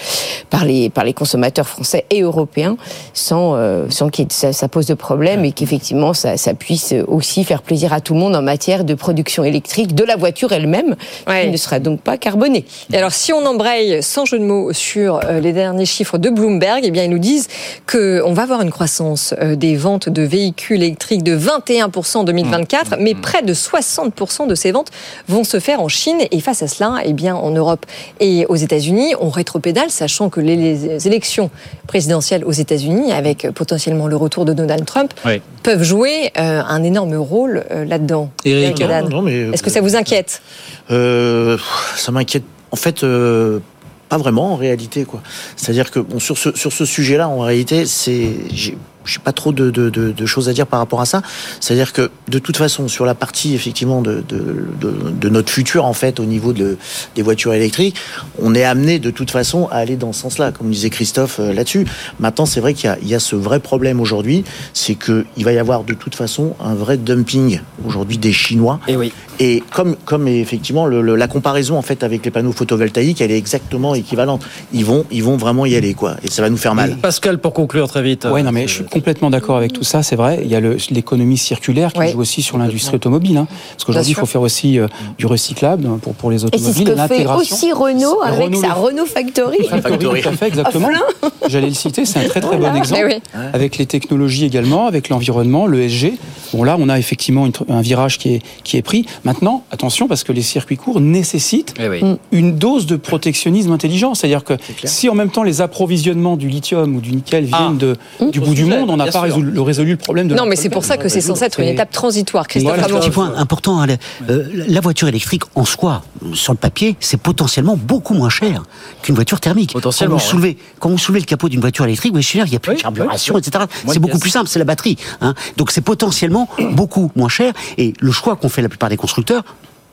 par les par les consommateurs français et européens sans euh, sans que ça, ça pose de problème et qu'effectivement ça, ça puisse aussi faire plaisir à tout le monde en matière de production électrique de la voiture elle-même qui ne sera donc pas carbonée. Et alors, si on embraye sans jeu de mots sur euh, les derniers chiffres de Bloomberg, eh bien, ils nous disent qu'on va avoir une croissance euh, des ventes de véhicules électriques de 21% en 2024, mais près de 60% de ces ventes vont se faire en Chine. Et face à cela, eh bien, en Europe et aux États-Unis, on rétropédale, sachant que les, élections présidentielles aux États-Unis, avec euh, potentiellement le retour de Donald Trump, Oui. peuvent jouer euh, un énorme rôle euh, là-dedans. Est-ce que ça vous inquiète? Euh, ça m'inquiète. En fait, pas vraiment en réalité, quoi. C'est-à-dire que bon, sur ce sur ce sujet-là, en réalité, c'est j'ai pas trop de, de, de, de choses à dire par rapport à ça. C'est-à-dire que de toute façon, sur la partie effectivement de, de, de, de notre futur en fait au niveau de, des voitures électriques, on est amené de toute façon à aller dans ce sens-là, comme disait Christophe euh, là-dessus. Maintenant, c'est vrai qu'il y a, il y a ce vrai problème aujourd'hui, c'est que il va y avoir de toute façon un vrai dumping aujourd'hui des Chinois. Et oui. Et comme, comme effectivement le- le- la comparaison en fait avec les panneaux photovoltaïques, elle est exactement équivalente. Ils vont, ils vont vraiment y aller quoi, et ça va nous faire mal. Pascal, pour conclure très vite. Ouais, non, mais je suis complètement d'accord avec tout ça, c'est vrai. Il y a l'économie circulaire qui Ouais. joue aussi sur l'industrie automobile. hein. Parce qu'aujourd'hui, il faut faire aussi euh, du recyclable pour, pour les Et c'est ce automobiles, que fait l'intégration. aussi Renault avec Renault sa Renault Factory. Factory, tout à fait, exactement. J'allais le citer, c'est un très très bon exemple. Eh oui. Avec les technologies également, avec l'environnement, le SG. Bon là, on a effectivement une un virage qui est, qui est pris. Maintenant, attention, parce que les circuits courts nécessitent Eh oui. une dose de protectionnisme intelligent. C'est-à-dire que si en même temps les approvisionnements du lithium ou du nickel viennent de, du bout du sujet, monde, on n'a pas résolu, le, résolu le problème de Non, mais c'est pour ça que c'est censé être une étape transitoire. Christophe un Ramon. petit point important, hein, euh, la voiture électrique en soi, sur le papier, c'est potentiellement beaucoup moins cher qu'une voiture thermique. Potentiellement, Quand vous ouais. soulevez, quand vous soulevez le capot d'une voiture électrique, vous voyez, il n'y a plus de carburation, oui. etc. C'est beaucoup plus simple, c'est la batterie. hein. Donc c'est potentiellement beaucoup moins cher. Et le choix qu'ont fait la plupart des constructeurs,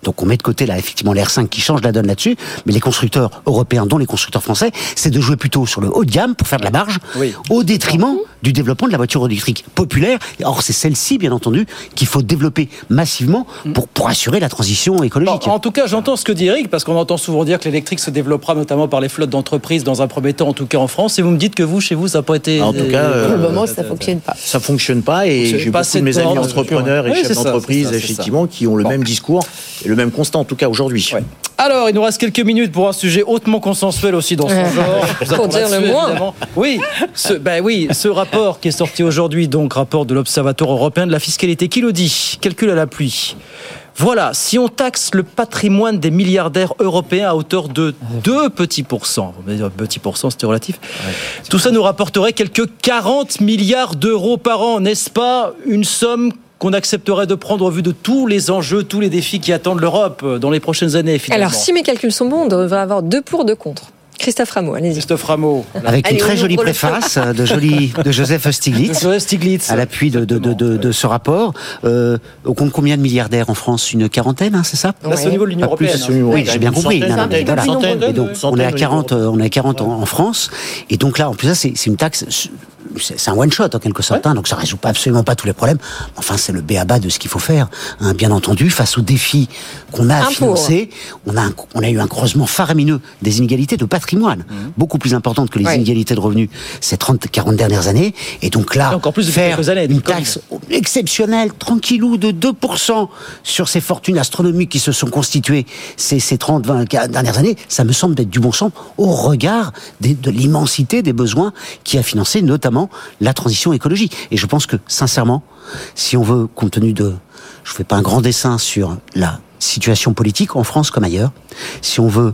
donc on met de côté là effectivement l'R5 qui change la donne là-dessus, mais les constructeurs européens, dont les constructeurs français, c'est de jouer plutôt sur le haut de gamme pour faire de la marge, Oui. au détriment du développement de la voiture électrique populaire. Or, c'est celle-ci, bien entendu, qu'il faut développer massivement pour, pour assurer la transition écologique. en tout cas, j'entends ce que dit Eric, parce qu'on entend souvent dire que l'électrique se développera notamment par les flottes d'entreprises dans un premier temps, en tout cas en France. Et vous me dites que vous, chez vous, ça n'a pas été. En tout cas, euh, Pour le moment, ça fonctionne pas. Ça fonctionne pas et j'ai pas beaucoup de mes amis tendance, entrepreneurs et oui, chefs d'entreprise, effectivement, qui ont le même discours et le même constat, en tout cas aujourd'hui. Alors, il nous reste quelques minutes pour un sujet hautement consensuel aussi dans son genre. Pour dire le moins. Oui, ce, ben oui, ce rapport qui est sorti aujourd'hui, donc rapport de l'Observatoire européen de la fiscalité, qui le dit Calcul à la pluie. Voilà, si on taxe le patrimoine des milliardaires européens à hauteur de 2 petits pourcents, on va dire petit pourcent, c'était relatif, tout ça nous rapporterait quelques 40 milliards d'euros par an, n'est-ce pas? Une somme qu'on accepterait de prendre au vu de tous les enjeux, tous les défis qui attendent l'Europe euh, dans les prochaines années, finalement. Alors, si mes calculs sont bons, on devrait avoir deux pour, deux contre. Christophe Rameau, allez-y. Christophe Rameau. Avec Allez, une très jolie préface euh, de, jolie, de Joseph Stiglitz, Joseph Stiglitz. à l'appui de, de, de, de- de ce rapport. Euh, on compte combien de milliardaires en France? Une quarantaine, hein, c'est ça? Là, c'est au niveau de l'Union plus, européenne. au- Oui, j'ai bien compris. centaine, Non, non, mais une voilà. centaine, Et donc, une on est à au 40, niveau- euh, on est à 40 en, en France. Et donc là, en plus, c'est une taxe. C'est un one shot en quelque sorte, hein, donc ça résout pas absolument pas tous les problèmes. Enfin, c'est le béaba de ce qu'il faut faire. hein. bien entendu, face aux défis qu'on a à pour. financer, on a, un- on a eu un creusement faramineux des inégalités de patrimoine, beaucoup plus importantes que les Ouais. inégalités de revenus ces 30, 40 dernières années. Et donc là, Et encore plus depuis faire quelques années, une taxe exceptionnelle, tranquillou, de 2% sur ces fortunes astronomiques qui se sont constituées ces, ces 30, 20 dernières années, ça me semble d'être du bon sens au regard des- de l'immensité des besoins qui a financé notamment la transition écologique. Et je pense que, sincèrement, si on veut, compte tenu de... Je fais pas un grand dessin sur la situation politique en France comme ailleurs, si on veut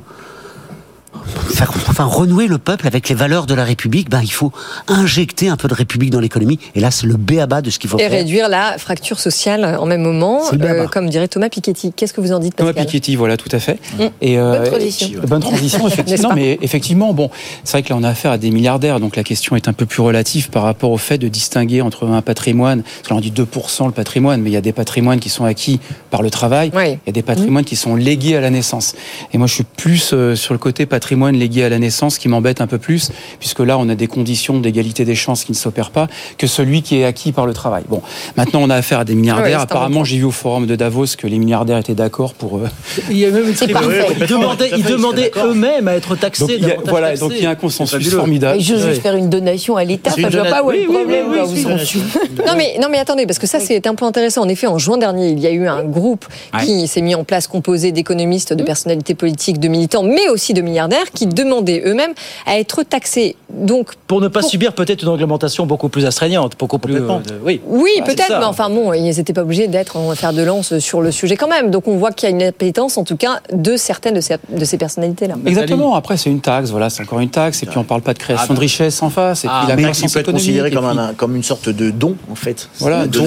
faire enfin renouer le peuple avec les valeurs de la République, ben il faut injecter un peu de République dans l'économie. Et là, c'est le béaba de ce qu'il faut Et faire. réduire la fracture sociale en même moment, C'est le béaba. euh, comme dirait Thomas Piketty. Qu'est-ce que vous en dites, Thomas Pascal Piketty, voilà, tout à fait. Mm. Et, euh, Bonne transition. et- bonne transition, effectivement. pas mais effectivement, bon, c'est vrai que là, on a affaire à des milliardaires, donc la question est un peu plus relative par rapport au fait de distinguer entre un patrimoine, parce qu'on dit 2% le patrimoine, mais il y a des patrimoines qui sont acquis par le travail, Oui. il y a des patrimoines qui sont légués à la naissance. Et moi, je suis plus euh, sur le côté patrimoine légué à la naissance qui m'embête un peu plus, puisque là, on a des conditions d'égalité des chances qui ne s'opèrent pas, que celui qui est acquis par le travail. Bon, maintenant, on a affaire à des milliardaires. Ouais, Apparemment, j'ai vu au forum de Davos que les milliardaires étaient d'accord pour... euh, Il y a même une. Ils demandaient, ils demandaient eux-mêmes à être taxés. Donc, il y a, davantage voilà, taxés. donc il y a un consensus formidable. Et je veux Ouais. juste faire une donation à l'État. Je vois pas où est le problème. Non mais, non mais attendez, parce que ça c'est un point intéressant. En effet, en juin dernier, il y a eu un groupe qui s'est mis en place composé d'économistes, de personnalités politiques, de militants, mais aussi de milliardaires qui demandaient eux-mêmes à être taxés. Donc Pour ne pas Pour- subir peut-être une réglementation beaucoup plus astreignante, beaucoup plus. Euh, oui. oui, Ah, peut-être, mais enfin bon, ils n'étaient pas obligés d'être en fer de lance sur le sujet quand même. Donc on voit qu'il y a une appétence, en tout cas, de certaines de ces, de ces personnalités-là. Exactement. Après, c'est une taxe. Voilà, c'est encore une taxe. Et puis, on parle pas de création de richesse en face. Et Ah, puis, la Mais croissance peut être considéré comme, puis- un, comme une sorte de don, en fait. Voilà, de don.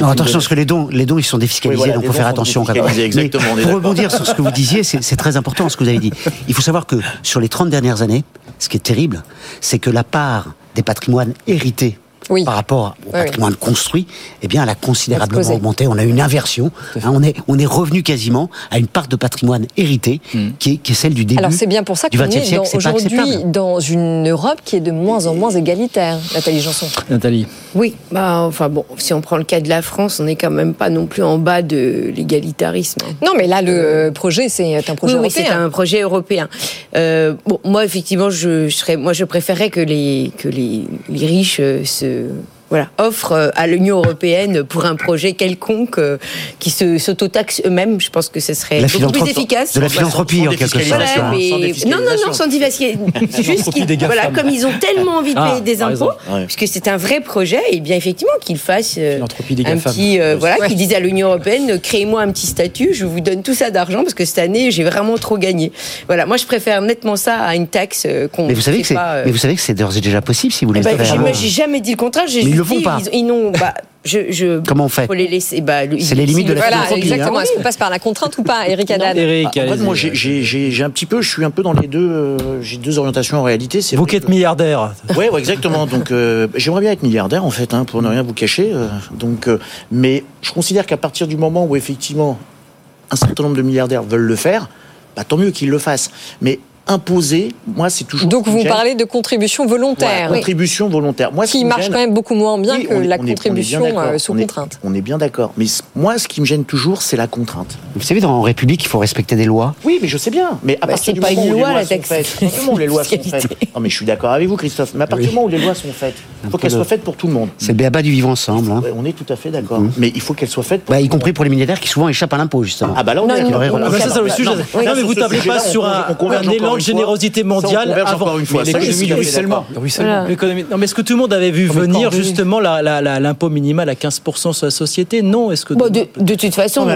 Non, attention, parce que les dons, les dons, ils sont défiscalisés, Oui, voilà, donc faut faire attention quand même. exactement, pour rebondir sur ce que vous disiez, c'est très important ce que vous avez dit. Il faut savoir que sur les 30 dernières années, ce qui est terrible, c'est que la part des patrimoines hérités Oui. par rapport au oui. patrimoine construit, eh bien, elle a considérablement augmenté. On a une inversion. Hein, on est, on est revenu quasiment à une part de patrimoine hérité qui, est, qui est celle du début. Alors c'est bien pour ça qu'on est pas aujourd'hui dans une Europe qui est de moins en moins égalitaire, Nathalie Janson. Nathalie. Oui, bah, enfin bon, si on prend le cas de la France, on n'est quand même pas non plus en bas de l'égalitarisme. Non, mais là, le euh, projet, c'est un projet oui, oui, c'est européen. un projet européen. Euh, bon, moi, effectivement, je, je serais, moi, je préférerais que les que les, les riches euh, se voilà, offrent euh, à l'Union européenne pour un projet quelconque euh, qui se s'autotaxe eux-mêmes. Je pense que ce serait La beaucoup plus efficace. de la philanthropie, en quelque sorte. Voilà, Sans mais... défiscalisation. Non, non, non, sans. C'est juste qu'ils, voilà, comme ils ont tellement envie de Ah, payer des impôts. Ouais. puisque c'est un vrai projet, et bien effectivement qu'ils fassent euh, Philanthropie des un petit, euh, voilà, Ouais. qu'ils disent à l'Union européenne, euh, créez-moi un petit statut, je vous donne tout ça d'argent parce que cette année j'ai vraiment trop gagné. Voilà, moi je préfère nettement ça à une taxe euh, qu'on. Mais vous savez que c'est, euh, mais vous savez que c'est d'ores et déjà possible si vous eh voulez faire. moi, j'ai jamais dit le contraire. J'ai le font pas. Ils, ils n'ont, bah, je, je, Comment on fait faut les laisser. Bah, C'est les limites de la Voilà, philanthropie, exactement. hein. Est-ce qu'on passe par la contrainte ou pas, Eric Haddad Eric, Ah, en fait, allez-y. moi, j'ai- j'ai j'ai- j'ai un petit peu, je suis un peu dans les deux, euh, j'ai deux orientations en réalité. C'est Vous qui êtes milliardaire. Ouais, ouais, exactement. Donc, euh, j'aimerais bien être milliardaire, en fait, hein, pour ne rien vous cacher. euh, donc, euh, mais je considère qu'à partir du moment où effectivement un certain nombre de milliardaires veulent le faire, bah, tant mieux qu'ils le fassent. Mais imposer, moi, c'est toujours. Donc vous parlez de contribution volontaire. Ouais, contribution volontaire. Moi, qui marche gêne... quand même beaucoup moins bien oui, que est, la contribution est, sous on contrainte. On est bien d'accord. Mais moi, ce qui me gêne toujours, c'est la contrainte. Vous savez, dans en République, il faut respecter des lois. Oui, mais je sais bien. Mais à bah, partir du pas moment une où loi, les lois la sont faites, à partir du moment où les lois sont faites. Non, mais je suis d'accord avec vous, Christophe. Mais à partir du moment où les lois sont faites, il faut qu'elles soient faites pour tout le monde. C'est le béaba du vivre ensemble. Hein. On est tout à fait d'accord. Mais il faut qu'elles soient faites. Pour bah, y compris pour les milliardaires qui souvent échappent à l'impôt, justement. Ah bah là, on est d'accord. Ah bah ça, c'est le sujet. Non, mais vous tablez pas sur un élan de générosité mondiale avant une fois. l'économie du ruissellement. Non, mais est-ce que tout le monde avait vu venir justement l'impôt minimal à 15% sur la société? Non. Est-ce que bon, de, de, toute façon,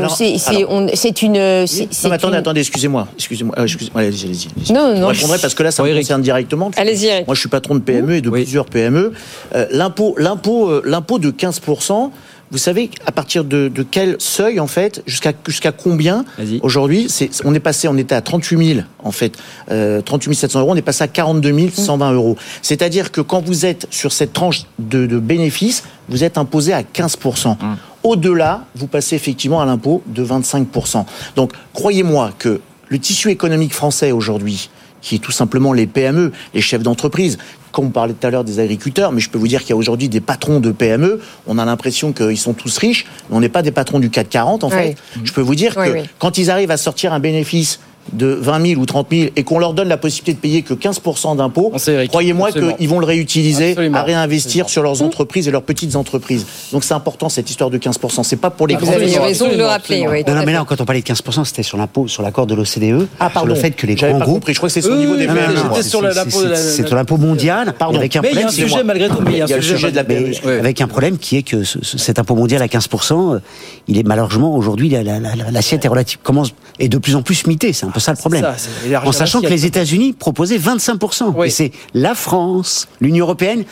c'est une. Non, mais attendez, attendez, excusez-moi, excusez-moi, excusez-moi, allez-y, allez-y. Non, non. Je répondrai parce que là, ça me concerne directement. Allez-y. Moi, je suis patron de PME et de plusieurs PME. L'impôt, l'impôt, l'impôt de 15%. Vous savez à partir de, de quel seuil en fait jusqu'à jusqu'à combien aujourd'hui c'est on est passé on était à 38 000 en fait. Euh, 38 700 euros on est passé à 42 120 euros. C'est-à-dire que quand vous êtes sur cette tranche de, de bénéfices vous êtes imposé à 15% au-delà vous passez effectivement à l'impôt de 25% donc croyez-moi que le tissu économique français aujourd'hui qui est tout simplement les PME, les chefs d'entreprise. Comme on parlait tout à l'heure des agriculteurs, mais je peux vous dire qu'il y a aujourd'hui des patrons de PME. On a l'impression qu'ils sont tous riches, mais on n'est pas des patrons du CAC 40 en fait. Je peux vous dire Oui, que oui. quand ils arrivent à sortir un bénéfice de 20 000 ou 30 000 et qu'on leur donne la possibilité de payer que 15% d'impôts, croyez-moi Absolument. qu'ils vont le réutiliser Absolument. à réinvestir sur leurs entreprises et leurs petites entreprises. Donc c'est important cette histoire de 15%. C'est pas pour les Vous grands avez raison de le rappeler. Oui, Non, non, mais là, quand on parlait de 15%, c'était sur l'impôt, sur l'accord de l'OCDE, Ah, sur le fait que les grands pas groupes. compris. Je crois que c'est au Oui, niveau des sur C'est- sur l'impôt mondial, Pardon. avec un Mais il y a problème. un sujet malgré tout. Mais il y a le sujet de la avec un problème qui est que ce- ce- cet impôt mondial à 15%, euh, il est malheureusement aujourd'hui la- la- la- l'assiette est relative commence est de plus en plus mitée. C'est un peu ça le problème. ça, c'est élargir en sachant que les États-Unis proposaient 25%. Oui. Et c'est la France, l'Union européenne,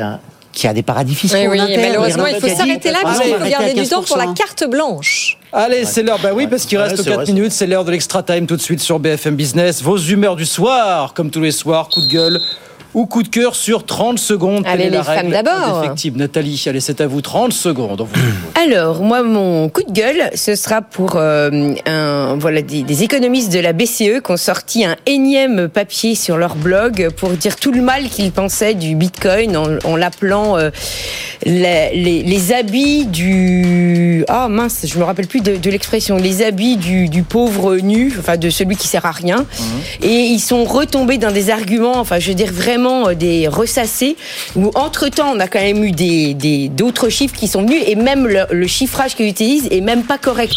a- qui a des paradis fiscaux. Oui, oui, malheureusement, il faut s'arrêter là ah, parce qu'il faut arrêter garder du temps pour la 15%. carte blanche. Allez, c'est l'heure. Bah oui, parce qu'il reste c'est 4 vrai, c'est minutes. C'est l'heure de l'extra time tout de suite sur BFM Business. Vos humeurs du soir, comme tous les soirs, coup de gueule ou coup de cœur sur 30 secondes. Allez, est la les femmes d'abord. Nathalie, allez, c'est à vous. 30 secondes. Alors, moi, mon coup de gueule, ce sera pour euh, un, voilà, des, des économistes de la BCE qui ont sorti un énième papier sur leur blog pour dire tout le mal qu'ils pensaient du Bitcoin en, en l'appelant euh, les, les habits du... Ah mince, je me rappelle plus de, de l'expression. Les habits du, du pauvre nu, enfin de celui qui sert à rien. Et ils sont retombés dans des arguments, enfin je veux dire vraiment euh, des ressassés, où entre-temps on a quand même eu des des- d'autres chiffres qui sont venus, et même le, le chiffrage qu'ils utilisent est même pas correct.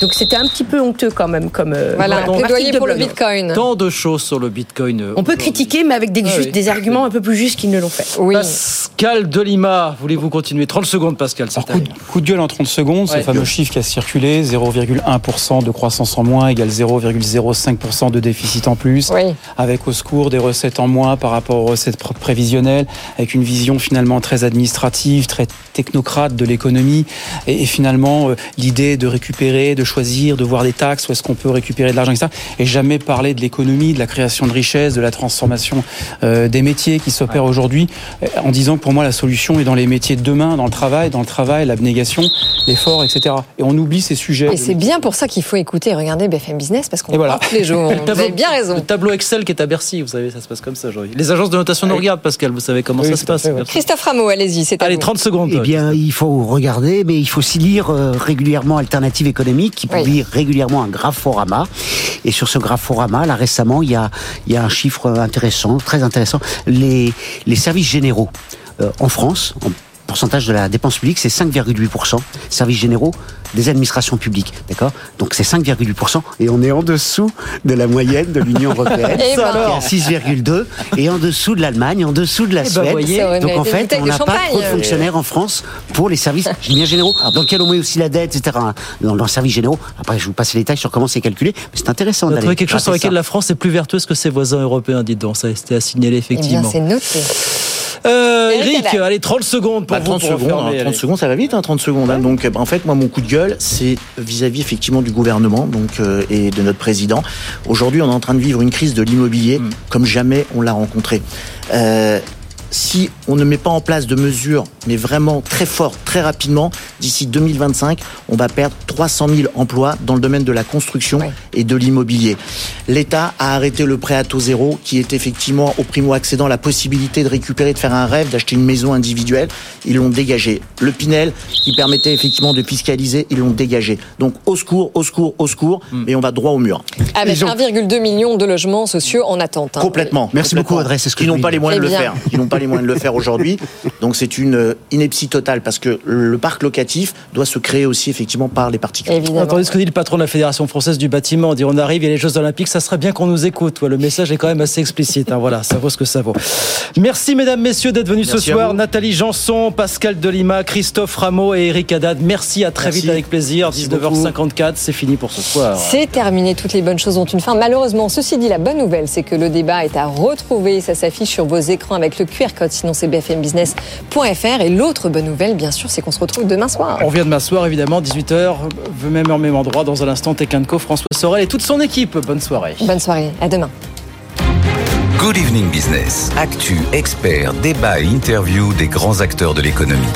Donc c'était un petit peu honteux quand même comme... euh, Voilà, plaidoyer de pour le. Bitcoin. Tant de choses sur le Bitcoin. euh, On peut critiquer, mais avec des, Ah juste oui. des arguments un peu plus justes qu'ils ne l'ont fait. Oui. Pascal Delima, voulez-vous continuer? 30 secondes, Pascal. Alors, coup, de- coup de gueule en 30 secondes, Ouais. ce fameux chiffre qui a circulé, 0,1% de croissance en moins égale 0,05% de déficit en plus, Oui. avec au secours des recettes en moins par rapport recettes pr- prévisionnelles, avec une vision finalement très administrative, très technocrate de l'économie, et, et finalement euh, l'idée de récupérer, de choisir, de voir des taxes, où est-ce qu'on peut récupérer de l'argent, etc. Et jamais parler de l'économie, de la création de richesses, de la transformation euh, des métiers qui s'opèrent aujourd'hui, euh, en disant que pour moi la solution est dans les métiers de demain, dans le travail, dans le travail, l'abnégation, l'effort, etc. Et on oublie ces sujets. Et c'est bien pour ça qu'il faut écouter et regarder BFM Business parce qu'on voilà. parle tous les jours. Le Vous avez bien raison. Le tableau Excel qui est à Bercy, vous savez, ça se passe comme ça aujourd'hui. Les agences de notation nous regardent, Pascal, vous savez comment Oui, ça se passe. fait, ouais. Christophe Rameau, allez-y, c'est à Allez, vous. 30 secondes. Eh bien, il faut regarder, mais il faut aussi lire euh, régulièrement Alternative économique, qui Oui. publie régulièrement un graphoramma. Et sur ce graphoramma, là récemment, il y a, il y a un chiffre intéressant, très intéressant. Les, les services généraux euh, en France, en pourcentage de la dépense publique, c'est 5,8%. Services généraux des administrations publiques, d'accord? Donc c'est 5,8% et on est en dessous de la moyenne de l'Union européenne, Eh qui ben. est à 6,2 et en dessous de l'Allemagne, en dessous de la ben, Suède. voyez. Ça aurait Donc en fait, on n'a pas trop de fonctionnaires en France pour les services bien généraux, dans lequel on met aussi la dette, etc. Dans, dans les services généraux. Après, je vous passe les détails sur comment c'est calculé, mais c'est intéressant On a trouvé quelque chose sur lequel la France est plus vertueuse que ses voisins européens, dites donc. Ça a été à signaler, Eh bien, effectivement. c'est noté. Euh, Eric allez, 30 secondes pour Bah, vous. 30 pour secondes, refermer, hein, 30 allez. secondes, ça va vite, hein, 30 secondes. hein. Donc, euh, en fait, moi, mon coup de gueule, c'est vis-à-vis effectivement du gouvernement, donc euh, et de notre président. Aujourd'hui, on est en train de vivre une crise de l'immobilier Mm. comme jamais on l'a rencontré. Euh, si on ne met pas en place de mesures, mais vraiment très fortes, très rapidement, d'ici 2025, on va perdre 300 000 emplois dans le domaine de la construction et de l'immobilier. L'État a arrêté le prêt à taux zéro, qui est effectivement au primo-accédant la possibilité de récupérer, de faire un rêve, d'acheter une maison individuelle. Ils l'ont dégagé. Le Pinel, qui permettait effectivement de fiscaliser, ils l'ont dégagé. Donc au secours, au secours, au secours, et on va droit au mur. Avec 1,2 million de logements sociaux en attente. hein. Complètement. Merci Complètement. beaucoup, Audrey, c'est ce que Qui je n'ont pas les moyens de Eh le faire. Qui n'ont pas les moyens de le faire aujourd'hui. Donc c'est une euh, ineptie totale parce que le parc locatif doit se créer aussi effectivement par les particuliers. Attendez ce que dit le patron de la Fédération française du bâtiment. On dit on arrive, il y a les Jeux Olympiques, ça serait bien qu'on nous écoute. Ouais, le message est quand même assez explicite. hein. Voilà, ça vaut ce que ça vaut. Merci mesdames, messieurs d'être venus Merci ce soir. Nathalie Janson, Pascal Delima, Christophe Rameau et Eric Haddad. Merci à très Merci. vite avec plaisir. Merci 19h54, c'est fini pour ce soir. C'est terminé, toutes les bonnes choses ont une fin. Malheureusement, ceci dit, la bonne nouvelle, c'est que le débat est à retrouver. Ça s'affiche sur vos écrans avec le QR code, sinon c'est bfmbusiness.fr. Et l'autre bonne nouvelle, bien sûr, c'est qu'on se retrouve demain soir. On revient demain soir, évidemment, 18h, même heure, même endroit. Dans un instant, Tekenco, François Sorel et toute son équipe. Bonne soirée. Bonne soirée, à demain. Good Evening Business. Actu, experts, débat et interview des grands acteurs de l'économie.